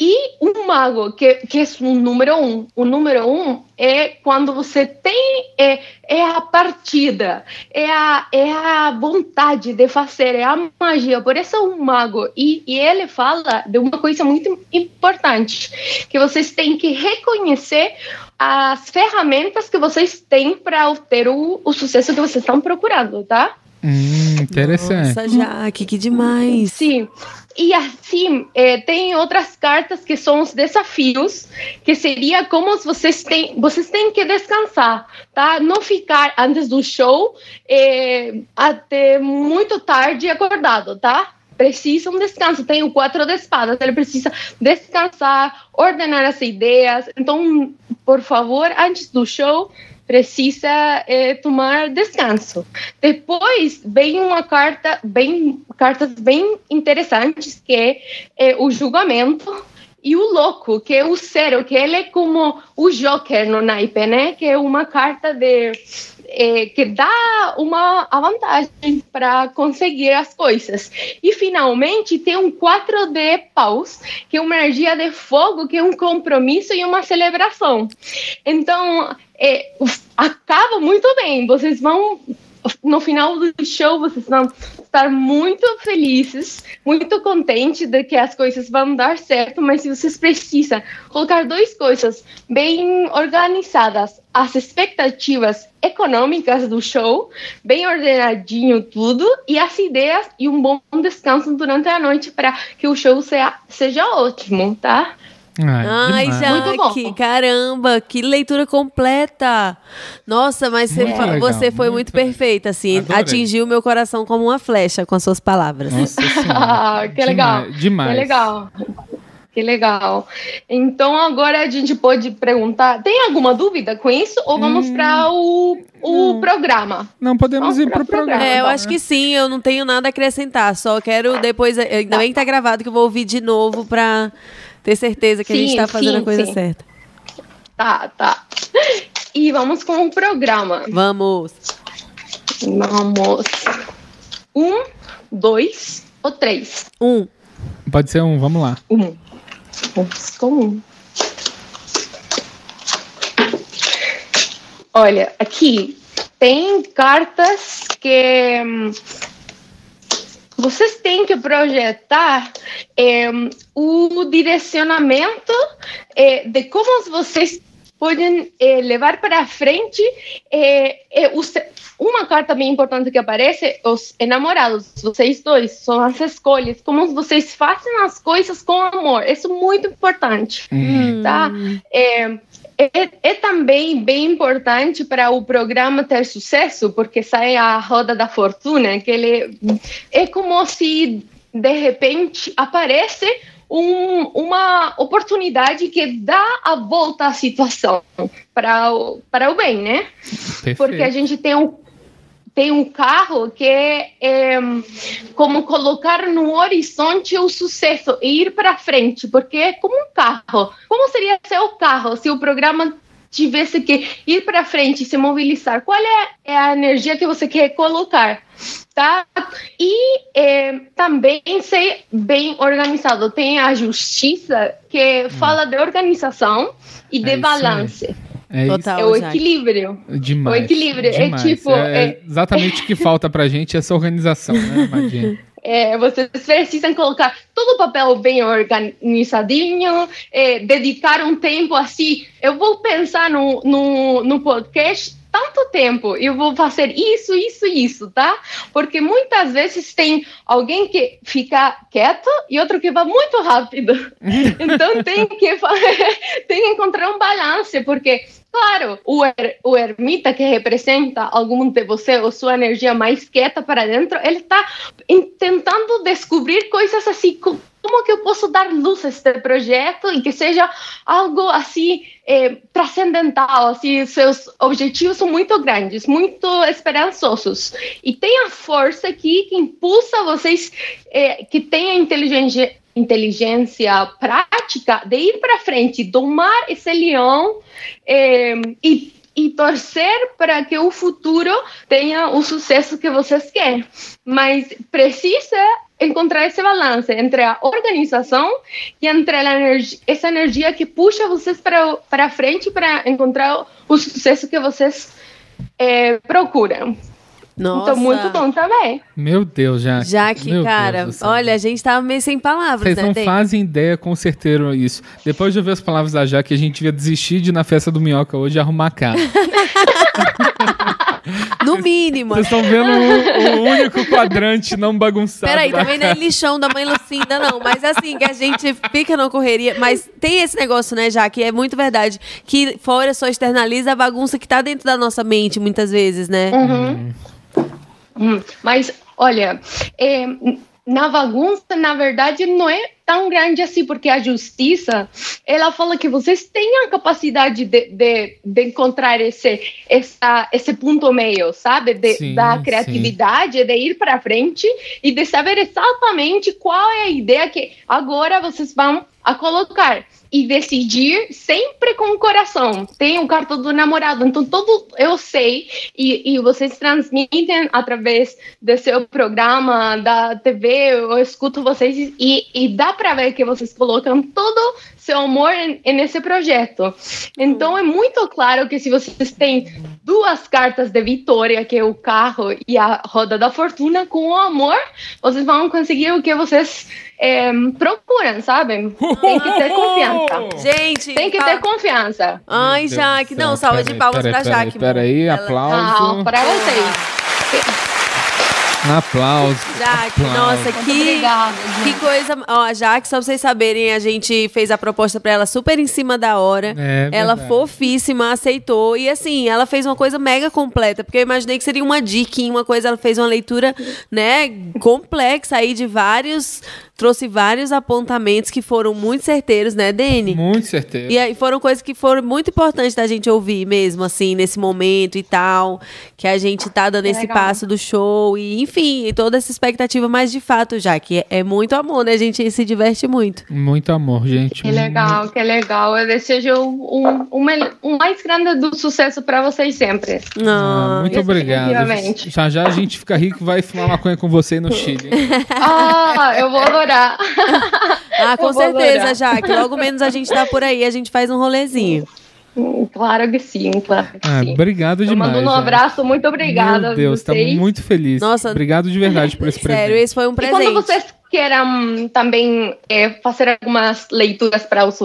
e um mago, que, que é um número um. O número um é quando você tem é, é a partida, é a, é a vontade de fazer, é a magia. Por isso é um mago. E, e ele fala de uma coisa muito importante, que vocês têm que reconhecer as ferramentas que vocês têm para obter o, o sucesso que vocês estão procurando, tá? Hum, interessante. Nossa, Jaque, que demais. Sim. E assim, é, tem outras cartas que são os desafios, que seria como vocês têm, vocês têm que descansar, tá? Não ficar antes do show é, até muito tarde acordado, tá? precisa um descanso. Tem o quatro de espadas, ele precisa descansar, ordenar as ideias. Então, por favor, antes do show, precisa é, tomar descanso. Depois vem uma carta bem, cartas bem interessantes que é, é o julgamento e o louco, que é o zero, que ele é como o Joker no naipe, né? Que é uma carta de é, que dá uma vantagem para conseguir as coisas. E finalmente tem um 4 de paus, que é uma energia de fogo, que é um compromisso e uma celebração. Então, é, acaba muito bem. Vocês vão no final do show vocês vão estar muito felizes, muito contentes de que as coisas vão dar certo, mas vocês precisam colocar duas coisas bem organizadas, as expectativas econômicas do show, bem ordenadinho tudo, e as ideias e um bom descanso durante a noite para que o show seja, seja ótimo, tá? Ai, Ai Jaque, caramba, que leitura completa. Nossa, mas você, é, você foi muito, muito perfeita, assim. Adorei. Atingiu meu coração como uma flecha com as suas palavras. Nossa [LAUGHS] senhora. que legal. Demais. Que legal. Que legal. Então agora a gente pode perguntar: tem alguma dúvida com isso? Ou vamos hum, para o, o programa? Não, podemos vamos ir para o programa. programa. É, eu acho que sim, eu não tenho nada a acrescentar. Só quero depois. Ainda bem que tá gravado que eu vou ouvir de novo para ter certeza que sim, a gente está fazendo sim, a coisa sim. certa. Tá, tá. E vamos com o programa. Vamos. Vamos. Um, dois ou três? Um. Pode ser um, vamos lá. Um. Vamos com um. Olha, aqui tem cartas que hum, vocês têm que projetar é, o direcionamento é, de como vocês podem é, levar para frente os, uma carta bem importante que aparece os enamorados vocês dois são as escolhas como vocês fazem as coisas com amor isso é muito importante hum. tá é, é, também bem importante para o programa ter sucesso, porque sai a roda da fortuna, que ele é como se de repente aparece um, uma oportunidade que dá a volta à situação para o, para o bem, né? Perfeito. Porque a gente tem um tem um carro que é, é, como colocar no horizonte o sucesso e ir para frente, porque é como um carro. Como seria seu carro se o programa tivesse que ir para frente, se mobilizar? Qual é, é, a energia que você quer colocar? Tá? E é, também ser bem organizado. Tem a justiça que fala de organização e de é balance. É, Total, é o equilíbrio. Demais. O equilíbrio. É demais. É tipo. É, é... exatamente o que falta pra gente essa organização, né? [LAUGHS] É, vocês precisam colocar todo o papel bem organizadinho, é, dedicar um tempo assim. Eu vou pensar no, no, no podcast tanto tempo, eu vou fazer isso, isso, isso, tá? Porque muitas vezes tem alguém que fica quieto e outro que vai muito rápido. [LAUGHS] Então tem que, [LAUGHS] tem que encontrar um balance, porque Claro, o, er, o ermita que representa algum de você ou sua energia mais quieta para dentro, ele está tentando descobrir coisas assim, como que eu posso dar luz a este projeto e que seja algo assim é, transcendental, assim, seus objetivos são muito grandes, muito esperançosos. E tem a força aqui que impulsa vocês é, que tenham inteligência inteligência prática de ir para frente, domar esse leão é, e, e torcer para que o futuro tenha o sucesso que vocês querem. Mas precisa encontrar esse balance entre a organização e entre energia, essa energia que puxa vocês para, para frente para encontrar o sucesso que vocês é, procuram. Nossa. Então, muito bom também. Meu Deus, já. Já que, cara, olha, a gente tava meio sem palavras. Vocês né, não fazem ideia com certeza isso. Depois de ouvir as palavras da Jaque, a gente devia desistir de ir na festa do Minhoca hoje e arrumar a casa. [LAUGHS] No mínimo. Vocês estão vendo o, o, único quadrante não bagunçado. Peraí, também não é lixão da mãe Lucinda, não. Mas assim, que a gente fica na correria. Mas tem esse negócio, né, já que é muito verdade. Que fora só externaliza a bagunça que tá dentro da nossa mente, muitas vezes, né? Uhum. Hum. Mas, olha, é, na bagunça, na verdade, não é tão grande assim, porque a justiça, ela fala que vocês têm a capacidade de, de, de encontrar esse, essa, esse ponto meio, sabe? De, Sim, da criatividade, de ir para frente e de saber exatamente qual é a ideia que agora vocês vão a colocar e decidir sempre com o coração. Tem o cartão do namorado, então tudo eu sei e, e vocês transmitem através do seu programa, da TV, eu escuto vocês e, e dá para ver que vocês colocam todo seu amor nesse projeto. Então é muito claro que se vocês têm duas cartas de vitória, que é o carro e a roda da fortuna, com o amor, vocês vão conseguir o que vocês é, procuram, sabe? Tem que ter [LAUGHS] confiança. Gente, Tem que fala- ter confiança. Ai, Jaque, não, salva de palmas peraí, pra peraí, Jaque. Peraí, Ela- aplauso. Não, para vocês. Aplauso. Jaque, aplauso. nossa, Muito que, obrigada, que coisa. Ó, a Jaque, só pra vocês saberem, a gente fez a proposta pra ela super em cima da hora. É ela verdade. fofíssima, aceitou. E assim, ela fez uma coisa mega completa, porque eu imaginei que seria uma dica, uma coisa, ela fez uma leitura, né, complexa aí de vários. Trouxe vários apontamentos que foram muito certeiros, né, Dene? Muito certeza. E aí foram coisas que foram muito importantes da gente ouvir mesmo, assim, nesse momento e tal. Que a gente tá dando esse Legal. passo do show e, enfim, e toda essa expectativa, mas de fato, já que é, é muito amor, né? A gente se diverte muito. Muito amor, gente. Que legal, que legal. Eu desejo um, um, um mais grande do sucesso para vocês sempre. Ah, Ah, muito obrigado. Já já a gente fica rico e vai fumar maconha com você no Chile. [LAUGHS] Ah, eu vou adorar. ah, com certeza, adorar. Jaque. Logo menos a gente tá por aí, a gente faz um rolezinho. Hum, Claro que sim, claro que Ah, sim. obrigado Eu demais. mando um já. abraço, muito obrigada. Meu Deus, estamos muito felizes. Nossa. Obrigado de verdade [LAUGHS] por esse Sério, presente. esse foi um E presente. quando vocês queiram também é, fazer algumas leituras para os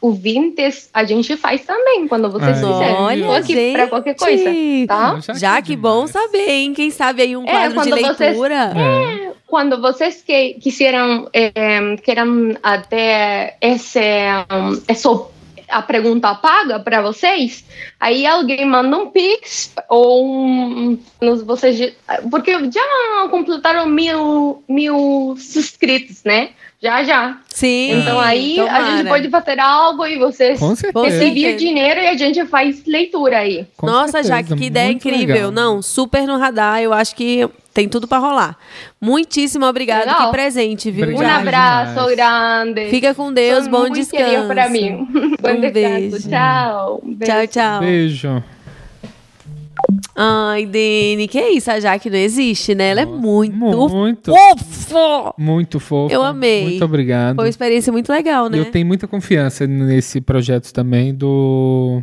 ouvintes, a gente faz também, quando vocês Ai. quiserem. Olha, gente. para qualquer coisa, tá? Já que é que bom saber, hein? Quem sabe aí um É, quadro de quando vocês- leitura. É. Quando vocês que, quisieram, eh, queiram até esse, um, isso, a pergunta paga para vocês, aí alguém manda um pix ou um, nos- vocês, porque já completaram mil, mil inscritos, né? Já, já. Sim. Então aí a tomara. gente pode fazer algo e vocês receber certeza. dinheiro e a gente faz leitura aí. Com Nossa, certeza, Jaque, que ideia muito incrível. legal. Não, super no radar. Eu acho que tem tudo pra rolar. Muitíssimo obrigado. Legal. Que presente, viu, Obrigado Um abraço grande. Fica com Deus, Foi bom muito descanso. para mim. [LAUGHS] Bom Um descanso. beijo. Tchau. Um beijo. Tchau, tchau. Beijo. Ai, Dene, que isso? A Jaque não existe, né? Ela é muito, Muito. fofa. Muito fofo. Eu amei. Muito obrigado. Foi uma experiência muito legal, né? Eu tenho muita confiança nesse projeto também do.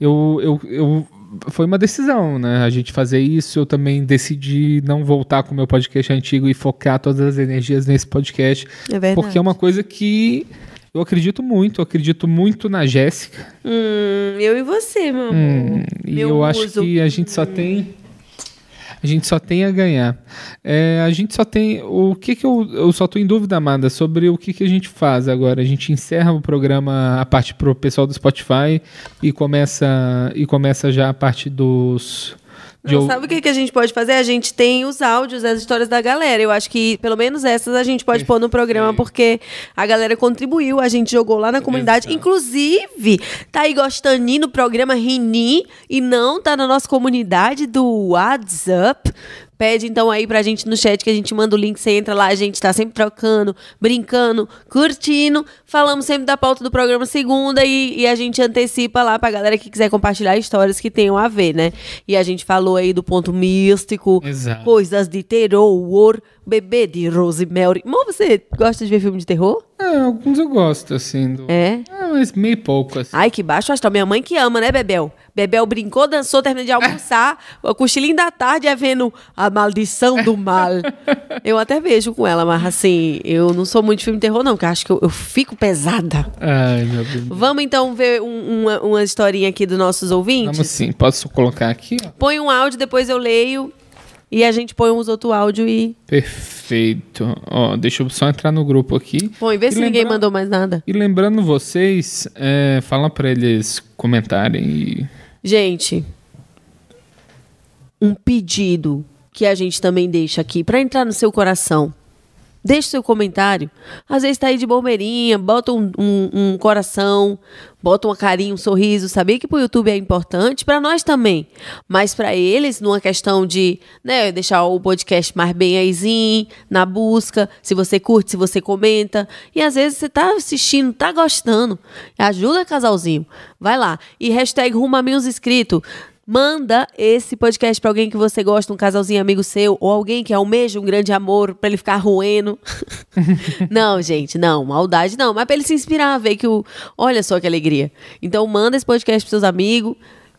Eu, eu, eu foi uma decisão, né? A gente fazer isso. Eu também decidi não voltar com o meu podcast antigo e focar todas as energias nesse podcast, É verdade. porque é uma coisa que eu acredito muito. Eu acredito muito na Jéssica. Hum, eu e você, meu amor. Hum, e eu acho muso. que a gente só tem. A gente só tem a ganhar. É, a gente só tem. O que que eu. Eu só tô em dúvida, Amanda, sobre o que, que a gente faz agora. A gente encerra o programa, a parte pro pessoal do Spotify e começa, e começa já a parte dos. Não, ou- sabe o que, que a gente pode fazer? A gente tem os áudios, as histórias da galera. Eu acho que pelo menos essas a gente pode pôr no programa, porque a galera contribuiu, a gente jogou lá na comunidade. Exato. Inclusive, tá aí gostando no programa Rini e não tá na nossa comunidade do WhatsApp. Pede então aí pra gente no chat que a gente manda o link, você entra lá, a gente tá sempre trocando, brincando, curtindo. Falamos sempre da pauta do programa segunda e, e a gente antecipa lá pra galera que quiser compartilhar histórias que tenham a ver, né? E a gente falou aí do ponto místico, Exato. coisas de terror, bebê de Rosemary. Mô, você gosta de ver filme de terror? É, alguns eu gosto, assim. Do... É? Ah, mas meio pouco, assim. Ai, que baixo astral. Minha mãe que ama, né, Bebel? Bebel brincou, dançou, terminou de almoçar. [LAUGHS] o cochilinho da tarde é vendo a maldição do mal. eu até vejo com ela, mas assim, eu não sou muito de filme de terror, não, porque eu acho que eu, eu fico pesada. Ai, meu Deus. Vamos então ver um- uma, uma historinha aqui dos nossos ouvintes? Vamos sim. Posso colocar aqui? ó? Põe um áudio, depois eu leio. E a gente põe uns outro áudio e Perfeito. Ó, deixa eu só entrar no grupo aqui. põe. Vê E se ninguém lembrar- mandou mais nada. E lembrando vocês, é, fala pra eles comentarem e. Gente, um pedido que a gente também deixa aqui pra entrar no seu coração. Deixe seu comentário. Às vezes tá aí de bomeirinha, bota um, um, um coração, bota uma carinha, um sorriso. Sabia que pro YouTube é importante? para nós também. Mas para eles, numa questão de né, deixar o podcast mais bem aizinho, na busca, se você curte, se você comenta. E às vezes você tá assistindo, tá gostando. Ajuda casalzinho. Vai lá. E hashtag rumo a mil inscritos. Manda esse podcast para alguém que você gosta, um casalzinho amigo seu, ou alguém que almeja um grande amor para ele ficar ruendo. [LAUGHS] não, gente, não, maldade não, mas para ele se inspirar, ver que o. Olha só que alegria. Então, manda esse podcast pros seus amigos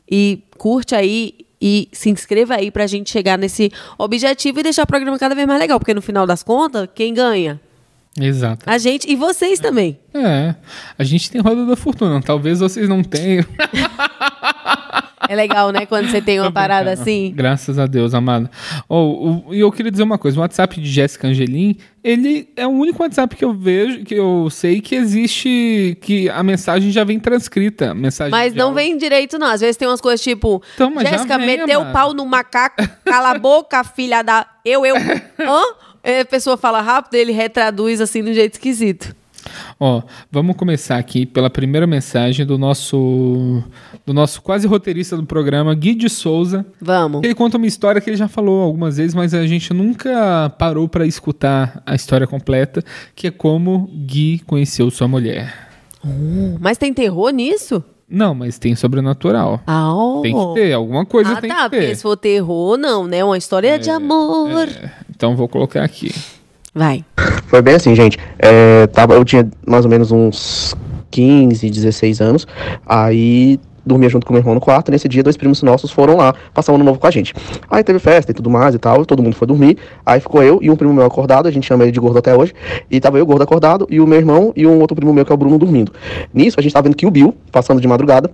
e curte aí e se inscreva aí pra gente chegar nesse objetivo e deixar o programa cada vez mais legal, porque no final das contas, quem ganha? Exato. A gente e vocês também. É. A gente tem roda da fortuna. Talvez vocês não tenham. [LAUGHS] É legal, né? Quando você tem uma parada assim. Graças a Deus, amado. Oh, e eu queria dizer uma coisa: o WhatsApp de Jéssica Angelim, ele é o único WhatsApp que eu vejo, que eu sei que existe, que a mensagem já vem transcrita. Mensagem mas não vem direito, não. Às vezes tem umas coisas tipo: então, Jéssica meteu o pau no macaco, cala a boca, filha da. Eu, eu. [LAUGHS] Hã? A pessoa fala rápido, ele retraduz assim de um jeito esquisito. Ó, vamos começar aqui pela primeira mensagem do nosso do nosso quase roteirista do programa, Gui de Souza. Vamos. Ele conta uma história que ele já falou algumas vezes, mas a gente nunca parou para escutar a história completa, que é como Gui conheceu sua mulher. Oh, mas tem terror nisso? Não, mas tem sobrenatural. Ah, oh. Tem que ter, alguma coisa ah, tem tá, que ter. Porque se for terror, não, né? Uma história é, de amor. É. Então vou colocar aqui. Vai. Foi bem assim, gente. É, tava, eu tinha mais ou menos uns 15, 16 anos. Aí dormia junto com meu irmão no quarto. Nesse dia, dois primos nossos foram lá passar um ano novo com a gente. Aí teve festa e tudo mais e tal. Todo mundo foi dormir. Aí ficou eu e um primo meu acordado. A gente chama ele de gordo até hoje. E tava eu, gordo acordado, e o meu irmão e um outro primo meu, que é o Bruno, dormindo. Nisso, a gente tava vendo que o Bill passando de madrugada.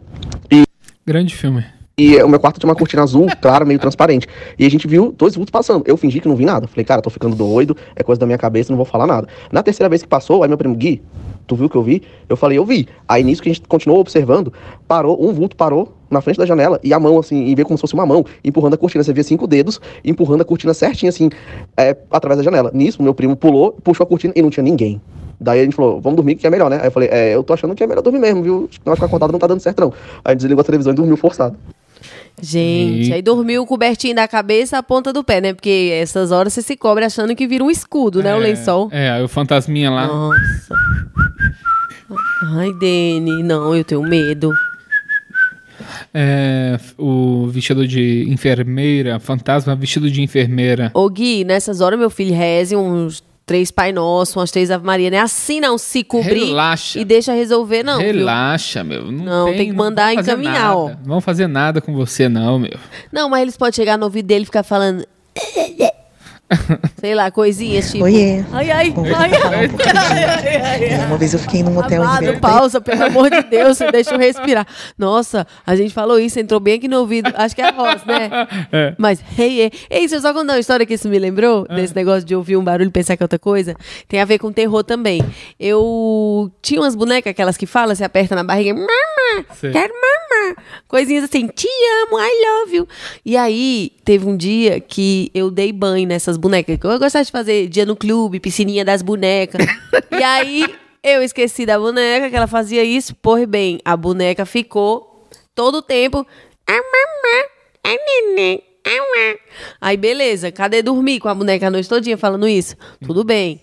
E. Grande filme. E o meu quarto tinha uma cortina azul, clara, meio transparente. E a gente viu dois vultos passando. Eu fingi que não vi nada. Falei, cara, tô ficando doido, é coisa da minha cabeça, não vou falar nada. Na terceira vez que passou, aí meu primo, Gui, tu viu que eu vi? Eu falei, eu vi. Aí nisso que a gente continuou observando, parou, um vulto parou na frente da janela e a mão, assim, e veio como se fosse uma mão, empurrando a cortina. Você via cinco dedos, empurrando a cortina certinho, assim, é, através da janela. Nisso, meu primo pulou, puxou a cortina e não tinha ninguém. Daí a gente falou, vamos dormir que é melhor, né? Aí eu falei, é, eu tô achando que é melhor dormir mesmo, viu? Acho que acordado não tá dando certo, não. Aí a gente desligou a televisão e dormiu forçado. Gente, e... aí dormiu cobertinho da cabeça a ponta do pé, né? Porque essas horas você se cobre achando que vira um escudo, né? É, o lençol. É, aí o fantasminha lá. Nossa. Ai, Dene, não, eu tenho medo. É, o vestido de enfermeira, fantasma vestido de enfermeira. Ô Gui, nessas horas meu filho reze uns três Pai Nosso, umas três Ave Maria, né? Assim não se cobrir Relaxa. e deixa resolver, não. Relaxa, viu? meu. Não, não tem, tem, que mandar encaminhar, ó. Não vão fazer nada com você, não, meu. Não, mas eles podem chegar no ouvido dele e ficar falando. Sei lá, coisinhas tipo. Oiê. Ai, ai, ai, ai, ai, ai, Uma vez eu fiquei num hotel Amado, em pausa, pelo amor de Deus, deixa eu respirar. Nossa, a gente falou isso, entrou bem aqui no ouvido. Acho que é a voz, né? É. Mas, hey, hey. Ei, deixa eu só contar uma história que isso me lembrou, é. desse negócio de ouvir um barulho e pensar que é outra coisa. Tem a ver com terror também. Eu tinha umas bonecas, aquelas que falam, se aperta na barriga, mama, quero mama. Coisinhas assim, te amo, I love you. E aí, teve um dia que eu dei banho nessas bonecas. Eu gostava de fazer dia no clube, piscininha das bonecas. [LAUGHS] e aí eu esqueci da boneca, que ela fazia isso. Por bem, a boneca ficou todo o tempo. Aí beleza, cadê dormir com a boneca a noite todinha falando isso? Tudo bem.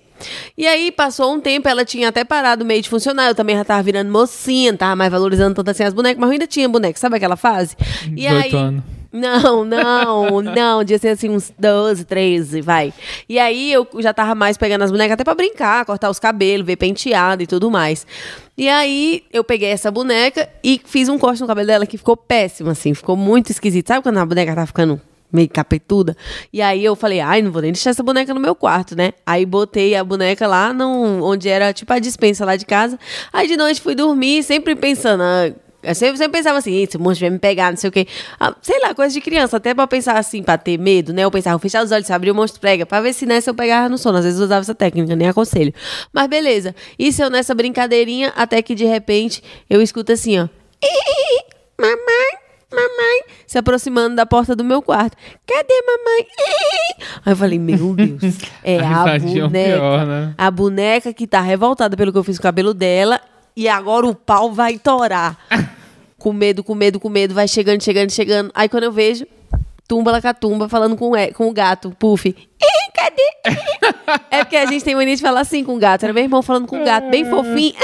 E aí passou um tempo, ela tinha até parado meio de funcionar. Eu também já tava virando mocinha, tava mais valorizando tanto assim as bonecas, mas eu ainda tinha boneca, sabe aquela fase? E aí, anos. Não, não, [LAUGHS] não. Devia ser assim uns 12, 13, vai. E aí eu já tava mais pegando as bonecas até pra brincar, cortar os cabelos, ver penteado e tudo mais. E aí eu peguei essa boneca e fiz um corte no cabelo dela que ficou péssimo, assim. Ficou muito esquisito. Sabe quando a boneca tá ficando meio capetuda. E aí eu falei, ai, não vou nem deixar essa boneca no meu quarto, né? Aí botei a boneca lá no, onde era tipo a dispensa lá de casa. Aí de noite fui dormir, sempre pensando, ah, eu sempre, sempre pensava assim, se o monstro vai me pegar, não sei o quê. Ah, sei lá, coisa de criança, até pra pensar assim, pra ter medo, né? Eu pensava, fechar os olhos, abrir o monstro prega, pra ver se nessa eu pegava no sono. Às vezes eu usava essa técnica, nem aconselho. Mas beleza. Isso eu nessa brincadeirinha, até que de repente eu escuto assim, ó. [LAUGHS] Mamãe, mamãe. se aproximando da porta do meu quarto. Cadê mamãe? Aí eu falei, meu Deus, [LAUGHS] é a, risadinha é boneca. pior, né? A boneca que tá revoltada pelo que eu fiz com o cabelo dela e agora o pau vai torar. [LAUGHS] com medo, com medo, com medo, vai chegando, chegando, chegando. Aí quando eu vejo, tumba lacatumba falando com, e- com o gato, Puff. "Ih, Cadê? é porque a gente tem mania de falar assim com o gato. Era meu irmão falando com o gato, bem fofinho.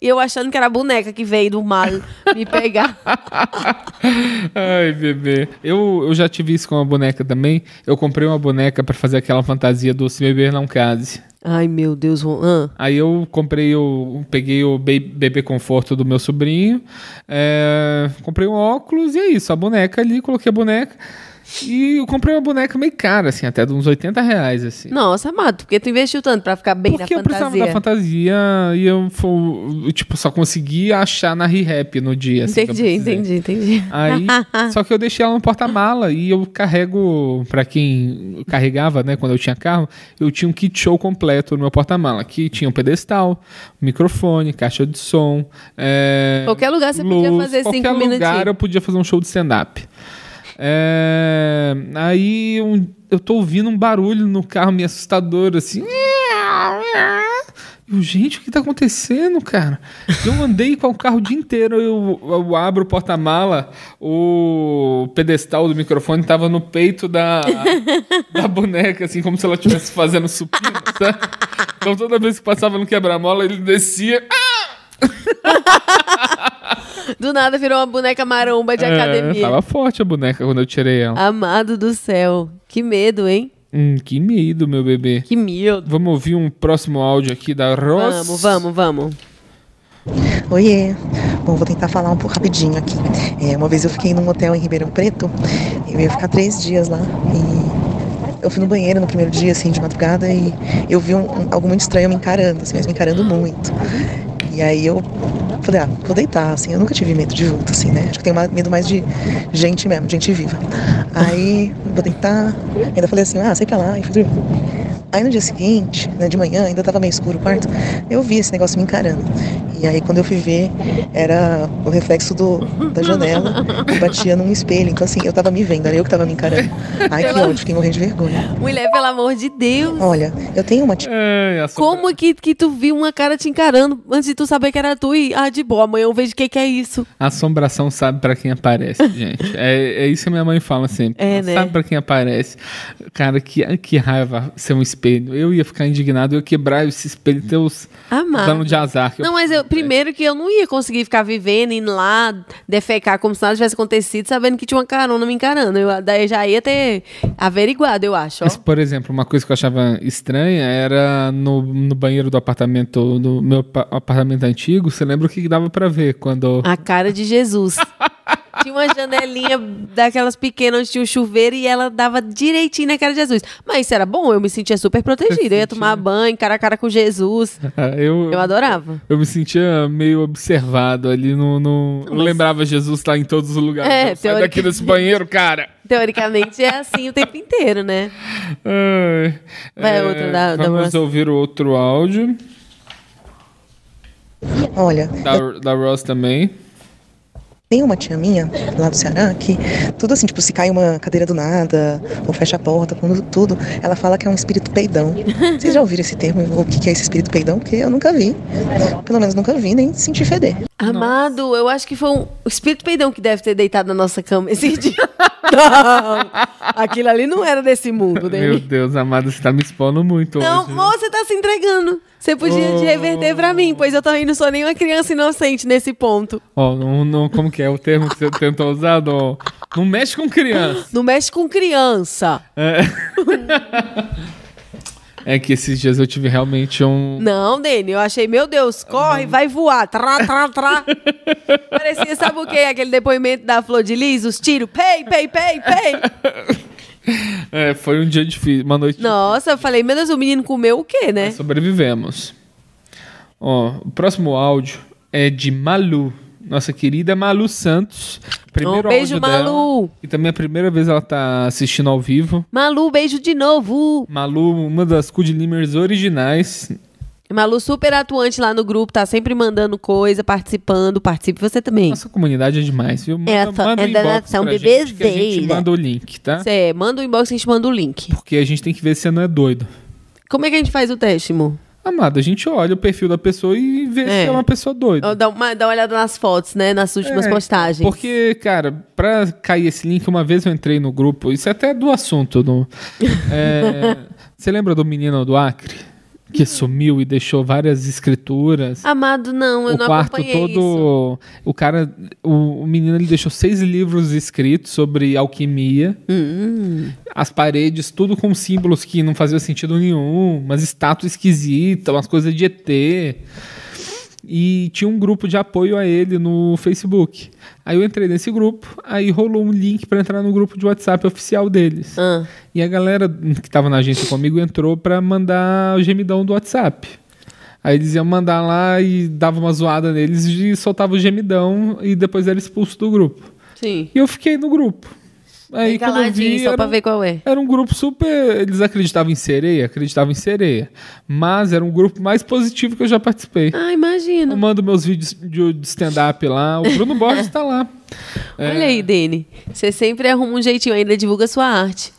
E eu achando que era a boneca que veio do mar me pegar. Ai, bebê. Eu, eu já tive isso com uma boneca também. Eu comprei uma boneca pra fazer aquela fantasia do Se Beber Não Case. Ai, meu Deus. Ah. Aí eu comprei o. Peguei o be- bebê conforto do meu sobrinho. é, comprei um óculos e é isso. A boneca ali, coloquei a boneca. E eu comprei uma boneca meio cara, assim, até de uns 80 reais, assim. Nossa, Mato, porque tu investiu tanto pra ficar bem Porque na eu precisava fantasia. da fantasia e eu, eu, tipo, só consegui achar na ReHap no dia. assim, Entendi, entendi, entendi. Aí, [LAUGHS] só que eu deixei ela no porta-mala e eu carrego, pra quem carregava, né, quando eu tinha carro, eu tinha um kit show completo no meu porta-mala, que tinha um pedestal, microfone, caixa de som, é, Qualquer lugar você podia fazer qualquer cinco lugar minutinhos. eu podia fazer um show de stand-up. É, aí eu tô ouvindo um barulho no carro meio assustador, assim. Eu, gente, o que tá acontecendo, cara? Eu andei com o carro o dia inteiro, eu, eu abro o porta-mala, o pedestal do microfone tava no peito da, da boneca, assim, como se ela estivesse fazendo supino, sabe? Então toda vez que passava no quebra-mola, ele descia. [LAUGHS] Do nada virou uma boneca maromba de É, academia. tava forte a boneca quando eu tirei ela. Amado do céu. Que medo, hein? Hum, que medo, meu bebê. Que medo. Vamos ouvir um próximo áudio aqui da Ross. Vamos, vamos, vamos. Oiê. Bom, vou tentar falar um pouco rapidinho aqui. É, uma vez eu fiquei num hotel em Ribeirão Preto. Eu ia ficar três dias lá. E eu fui no banheiro no primeiro dia, assim, de madrugada. E eu vi um, um- algo muito estranho me encarando, assim, mas me encarando muito. E aí eu falei, ah, vou deitar, assim. Eu nunca tive medo de vulto, assim, né? Acho que tenho medo mais de gente mesmo, de gente viva. Aí, vou deitar. Ainda falei assim, ah, sei pra lá. E fui dormir. Aí no dia seguinte, né, de manhã, ainda tava meio escuro o quarto, eu vi esse negócio me encarando. E aí quando eu fui ver, era o reflexo do, da janela que batia num espelho. Então assim, eu tava me vendo, era eu que tava me encarando. Ai, que ódio, fiquei morrendo de vergonha. Mulher, pelo amor de Deus. Olha, eu tenho uma. É, Como que, que tu viu uma cara te encarando antes de tu saber que era tu e, ah, de boa, amanhã eu vejo o que, que é isso. Assombração sabe pra quem aparece, [LAUGHS] gente. É, é isso que minha mãe fala sempre. É, né? Sabe pra quem aparece. Cara, que, que raiva ser um espelho. Eu ia ficar indignado, eu ia quebrar esse espelho Amado. dano de azar. que eu- Não, mas eu, primeiro que eu não ia conseguir ficar vivendo, indo lá, defecar como se nada tivesse acontecido, sabendo que tinha uma carona me encarando. Eu, daí eu já ia ter averiguado, eu acho. ó. Mas, por exemplo, uma coisa que eu achava estranha era no, no banheiro do apartamento, do meu pa- apartamento antigo, você lembra o que dava pra ver quando. A cara de Jesus. [LAUGHS] Tinha uma janelinha daquelas pequenas onde tinha um chuveiro e ela dava direitinho na cara de Jesus. Mas isso era bom, eu me sentia super protegida. Eu ia tomar banho, cara a cara com Jesus. [LAUGHS] eu, Eu adorava. eu me sentia meio observado ali no. no... Eu lembrava Jesus lá em todos os lugares. É, Não, Sai teoric- daqui desse banheiro, cara! Teoricamente é assim o tempo inteiro, né? [LAUGHS] Ai, Vai outra da- da Vamos Ross. ouvir o outro áudio. Olha, Da, da Ross também. Tem uma tia minha, lá do Ceará, que tudo assim, tipo, se cai uma cadeira do nada, ou fecha a porta, quando tudo, ela fala que é um espírito peidão. Vocês já ouviram esse termo, o que que é esse espírito peidão? Porque eu nunca vi. Pelo menos nunca vi, nem senti feder. Amado, eu acho que foi um, o espírito peidão que deve ter deitado na nossa cama esse [LAUGHS] dia. Não, aquilo ali não era desse mundo, Meu Dani. Deus, amado, você tá me expondo muito Não, hoje. moça, você tá se entregando. Você podia Oh. te reverter pra mim, pois eu também não sou nenhuma criança inocente nesse ponto. Ó, não, não, como que é o termo que você tentou usar? Não, não mexe com criança. Não mexe com criança. É. [LAUGHS] É que esses dias eu tive realmente um. Não, Dani, eu achei, meu Deus, corre, vai voar. Trá, trá, trá. Parecia, sabe o que? Aquele depoimento da Flor de Lis, os tiros. Pei, pei, pei, pei. É, foi um dia difícil, uma noite Nossa, eu falei, meu Deus, o menino comeu o quê, né? Sobrevivemos. Ó, o próximo áudio é de Malu, nossa querida Malu Santos. Primeiro Um beijo, áudio dela. Malu. E também é a primeira vez ela tá assistindo ao vivo. Malu, beijo de novo. Malu, uma das Good Limers originais. Malu super atuante lá no grupo, tá sempre mandando coisa, participando. Participe você também. Nossa comunidade é demais, viu? Manda, Essa manda é um da nação que a gente bebezeira. manda o link, tá? Você manda o inbox e a gente manda o link. Porque a gente tem que ver se você não é doido. Como é que a gente faz o teste, amor? Amado, a gente olha o perfil da pessoa e vê se É. é uma pessoa doida. Dá uma, dá uma olhada nas fotos, né? Nas últimas É, postagens. Porque, cara, pra cair esse link, uma vez eu entrei no grupo, isso é até do assunto. No, é, [LAUGHS] você lembra do menino do Acre? Que sumiu e deixou várias escrituras. Amado, não, eu o não quarto acompanhei todo. isso. O cara. O, o menino ele deixou seis livros escritos sobre alquimia. Hum, As paredes, tudo com símbolos que não faziam sentido nenhum. Umas estátuas esquisitas, umas coisas de ET. E tinha um grupo de apoio a ele no Facebook. Aí eu entrei nesse grupo, aí rolou um link pra entrar no grupo de WhatsApp oficial deles. ah. E a galera que tava na agência comigo entrou pra mandar o gemidão do WhatsApp. Aí eles iam mandar lá e dava uma zoada neles e soltava o gemidão e depois era expulso do grupo. Sim. E eu fiquei no grupo. Aí Bem quando eu vi, só era, pra ver qual é. era um grupo super. Eles acreditavam em sereia, acreditavam em sereia. Mas era um grupo mais positivo que eu já participei. Ah, Eu imagino. mando meus vídeos de de stand-up lá. O Bruno Borges tá lá. É. [LAUGHS] Olha aí, Dene. Você sempre arruma um jeitinho, ainda divulga sua arte.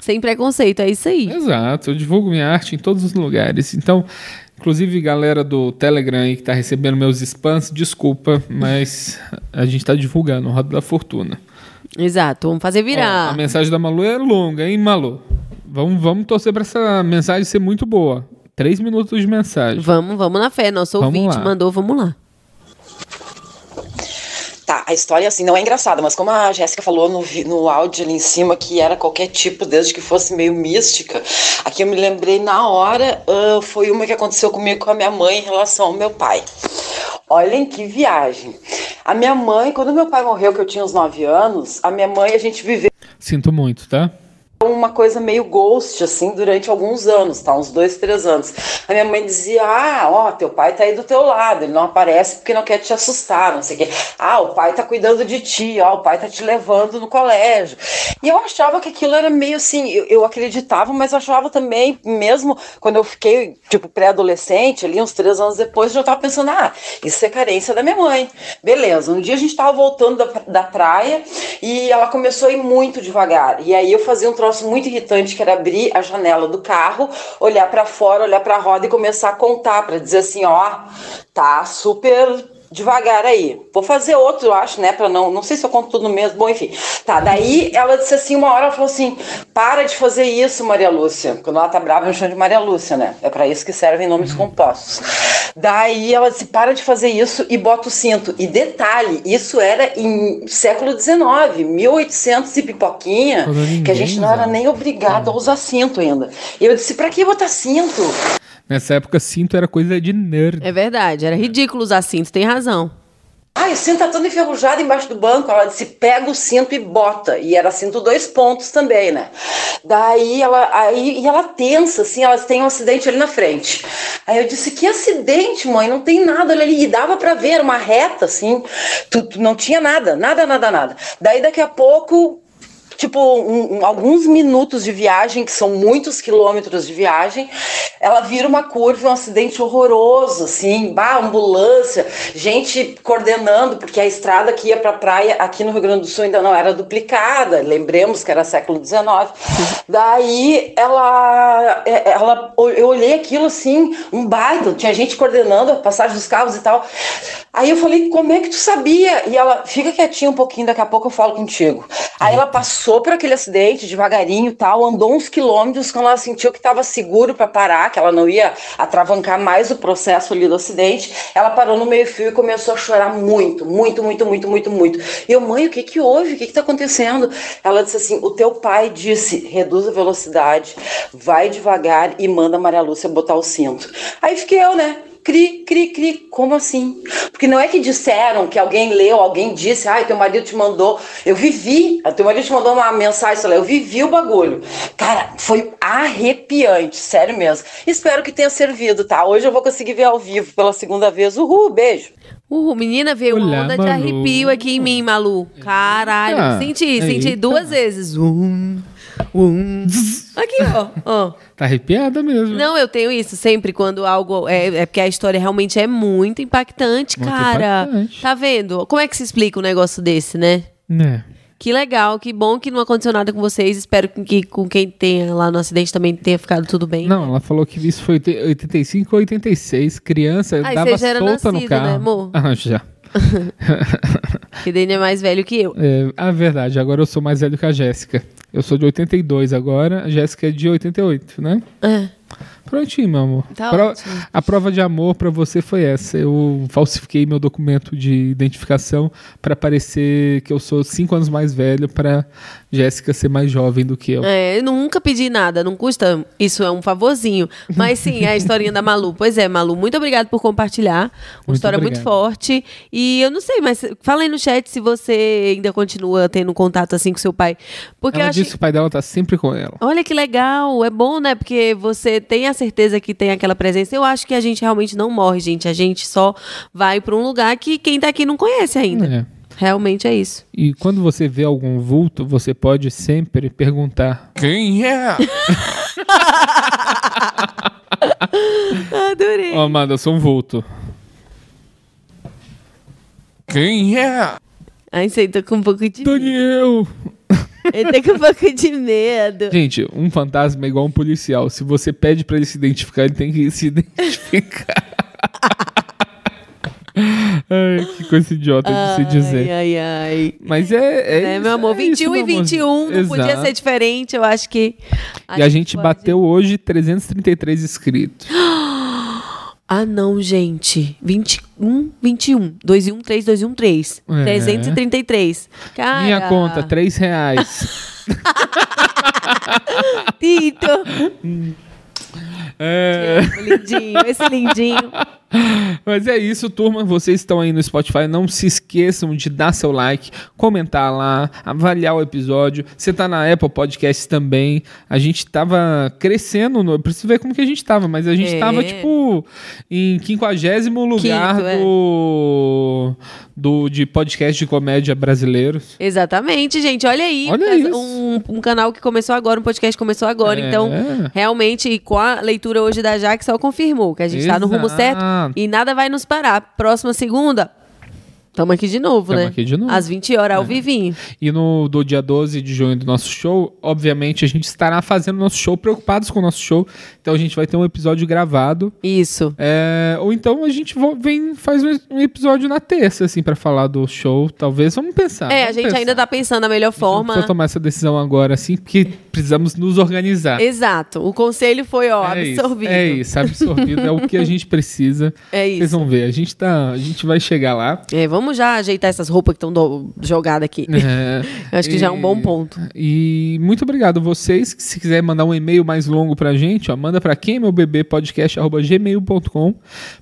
Sem preconceito, é isso aí. Exato, eu divulgo minha arte em todos os lugares. Então, inclusive, galera do Telegram aí que tá recebendo meus spams, desculpa, mas a gente tá divulgando o Roda da Fortuna. Exato, vamos fazer Ó, a virar. mensagem da Malu é longa, hein, Malu? Vamos, vamos torcer pra essa mensagem ser muito boa. Três minutos de mensagem. Vamos, vamos na fé. Nosso Vamos ouvinte lá. mandou, vamos lá. Tá, a história assim não é engraçada, mas como a Jéssica falou no, no áudio ali em cima que era qualquer tipo, desde que fosse meio mística, aqui eu me lembrei na hora, ah, foi uma que aconteceu comigo com a minha mãe em relação ao meu pai. Olhem que viagem. A minha mãe, quando meu pai morreu, que eu tinha uns 9 anos, a minha mãe, a gente viveu Sinto muito, tá? Uma coisa meio ghost, assim, durante alguns anos, tá? Uns dois, três anos. A minha mãe dizia, ah, ó, teu pai tá aí do teu lado, ele não aparece porque não quer te assustar, não sei o quê. Ah, o pai tá cuidando de ti, ó, o pai tá te levando no colégio. E eu achava que aquilo era meio assim, eu, eu acreditava, mas achava também, mesmo quando eu fiquei, tipo, pré-adolescente, ali uns três anos depois, eu já tava pensando, ah, isso é carência da minha mãe. Beleza, um dia a gente tava voltando da, da praia e ela começou a ir muito devagar. E aí eu fazia um troço muito irritante que era abrir a janela do carro, olhar pra fora, olhar pra roda e começar a contar pra dizer assim, ó, tá super devagar aí. Vou fazer outro, eu acho, né, Pra não, não sei se eu conto tudo mesmo, bom, enfim. Tá, daí ela disse assim, uma hora ela falou assim: "Para de fazer isso, Maria Lúcia". Quando ela tá brava, eu chamo de Maria Lúcia, né? É pra isso que servem nomes compostos. Daí ela disse: "Para de fazer isso e bota o cinto". E detalhe, isso era em século XIX, 1800 e pipoquinha, que a gente não era nem obrigado a usar cinto ainda. E eu disse: "Pra que botar cinto?" Nessa época, cinto era coisa de nerd. É verdade, era ridículo usar cinto, tem razão. Ai, o cinto tá todo enferrujado embaixo do banco. Ela disse: pega o cinto e bota. E era cinto dois pontos também, né? Daí ela, aí, e ela tensa, assim, elas têm um acidente ali na frente. Aí eu disse: que acidente, mãe? Não tem nada ali. E dava pra ver, era uma reta, assim. Tu, tu não tinha nada, nada, nada, nada. Daí daqui a pouco tipo, um- um- alguns minutos de viagem, que são muitos quilômetros de viagem, ela vira uma curva, um acidente horroroso, assim, bah, ambulância, gente coordenando, porque a estrada que ia para a praia aqui no Rio Grande do Sul ainda não era duplicada, lembremos que era século XIX. Daí ela, é, ela, eu olhei aquilo assim, um baita, tinha gente coordenando a passagem dos carros e tal. Aí eu falei, como é que tu sabia? E ela, fica quietinha um pouquinho, daqui a pouco eu falo contigo. Aí ela passou por aquele acidente devagarinho e tal, andou uns quilômetros, quando ela sentiu que estava seguro para parar, que ela não ia atravancar mais o processo ali do acidente, ela parou no meio fio e começou a chorar muito, muito, muito, muito, muito, muito. E eu, mãe, o que que houve? O que que tá acontecendo? Ela disse assim, o teu pai disse, reduz a velocidade, vai devagar e manda a Maria Lúcia botar o cinto. Aí fiquei eu, né? Cri, cri, cri. Como assim? Porque não é que disseram que alguém leu, alguém disse, ai, teu marido te mandou. Eu vivi, teu marido te mandou uma mensagem, sei lá, eu vivi o bagulho. Cara, foi arrepiante, sério mesmo. Espero que tenha servido, tá? Hoje eu vou conseguir ver ao vivo pela segunda vez. Uhul, beijo. Uhul, menina, veio uma Olá, onda de Malu. arrepio aqui em mim, Malu. Caralho. Ah, senti, senti eita. duas vezes. Um. Um. Aqui, ó. ó. Tá arrepiada mesmo. Não, eu tenho isso sempre quando algo. É, é porque a história realmente é muito impactante, Muito cara. impactante. Tá vendo? Como é que se explica um negócio desse, né? É. Que legal, que bom que não aconteceu nada com vocês. Espero que com quem tenha lá no acidente também tenha ficado tudo bem. Não, ela falou que isso foi oit- 85 ou 86. Criança, Ai, dava solta no nascido, carro. né, amor? [LAUGHS] Ah, já. [LAUGHS] Que Dani é mais velho que eu. É, a verdade, agora eu sou mais velho que a Jéssica. Eu sou de 82 agora, a Jéssica é de 88, né? É, Prontinho, meu amor. Tá Pro-. A prova de amor pra você foi essa. Eu falsifiquei meu documento de identificação pra parecer que eu sou cinco anos mais velho pra Jéssica ser mais jovem do que eu. É, eu nunca pedi nada, não custa. Isso é um favorzinho. Mas sim, a historinha da Malu. Pois é, Malu, muito obrigado por compartilhar. Uma Muito história muito obrigado. forte. E eu não sei, mas fala aí no chat se você ainda continua tendo contato assim com seu pai. Porque eu Ela acho. disse que o pai dela tá sempre com ela. Olha que legal, é bom, né? Porque você tem a certeza que tem aquela presença. Eu acho que a gente realmente não morre, gente. A gente só vai pra um lugar que quem tá aqui não conhece ainda. É. Realmente é isso. E quando você vê algum vulto, você pode sempre perguntar: Quem é? [LAUGHS] Adorei. Ó, Amanda, eu sou um vulto. Quem é? Ai, sei, tô com um pouco de. Daniel! Tô com um pouco de medo. Gente, um fantasma é igual um policial. Se você pede pra ele se identificar, ele tem que se identificar. [LAUGHS] Ai, que coisa idiota de se dizer. Ai, ai, ai. Mas é. é Né, isso, meu amor, é isso, 21 meu e amor. 21, não podia Exato. ser diferente, eu acho que... E a gente pode- bateu hoje 333 inscritos. Ah, não, gente. 21, 21. 2 e 1, 3, 2 e 1, 3. É. 333. Cara... Minha conta, 3 reais. [LAUGHS] Tito. É. Lindinho, esse lindinho. Mas é isso, turma. Vocês estão aí no Spotify. Não se esqueçam de dar seu like, comentar lá, avaliar o episódio. Você tá na Apple Podcasts também. A gente tava crescendo. No... Eu preciso ver como que a gente tava, mas a gente É. tava, tipo, em 50 lugar Quinto, é. do... do. de podcast de comédia brasileiros. Exatamente, gente. Olha aí. Olha. Um, um canal que começou agora, um podcast que começou agora. É. Então, realmente, e com a leitura hoje da Jaque, só confirmou que a gente tá no rumo Exato. E nada vai nos parar. Próxima segunda, tamo aqui de novo, Tamo né? aqui de novo. É. Às 20 horas, ao vivinho. E no do dia 12 de junho do nosso show, obviamente a gente estará fazendo nosso show, preocupados com o nosso show. Então a gente vai ter um episódio gravado. Isso. É, ou então a gente vem faz um, episódio na terça, assim, pra falar do show. Talvez, vamos pensar. é, a vamos gente pensar. ainda tá pensando a melhor forma. precisa tomar essa decisão agora, assim, porque precisamos nos organizar. Exato. O conselho foi, ó, É isso, absorvido. é isso, absorvido é o que a gente precisa. [LAUGHS] É Vocês isso. vão ver, a gente tá, a gente vai chegar lá. É, vamos já ajeitar essas roupas que estão jogadas aqui. É, [LAUGHS] acho que já é um e- bom ponto. E muito obrigado vocês. Se quiser mandar um e-mail mais longo pra gente, ó, manda pra quem é meu bebê podcast@gmail.com.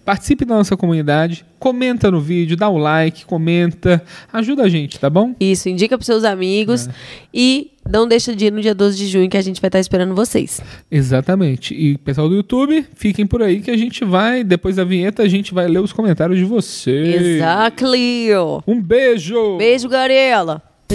Participe da nossa comunidade, comenta no vídeo, dá um like, comenta, ajuda a gente, tá bom? Isso, indica pros seus É. amigos e não deixa de ir no dia 12 de junho que a gente vai estar esperando vocês. Exatamente. E pessoal do YouTube, fiquem por aí que a gente vai, depois da vinheta, a gente vai ler os comentários de vocês. Exactly. Um beijo. Beijo, Garela. O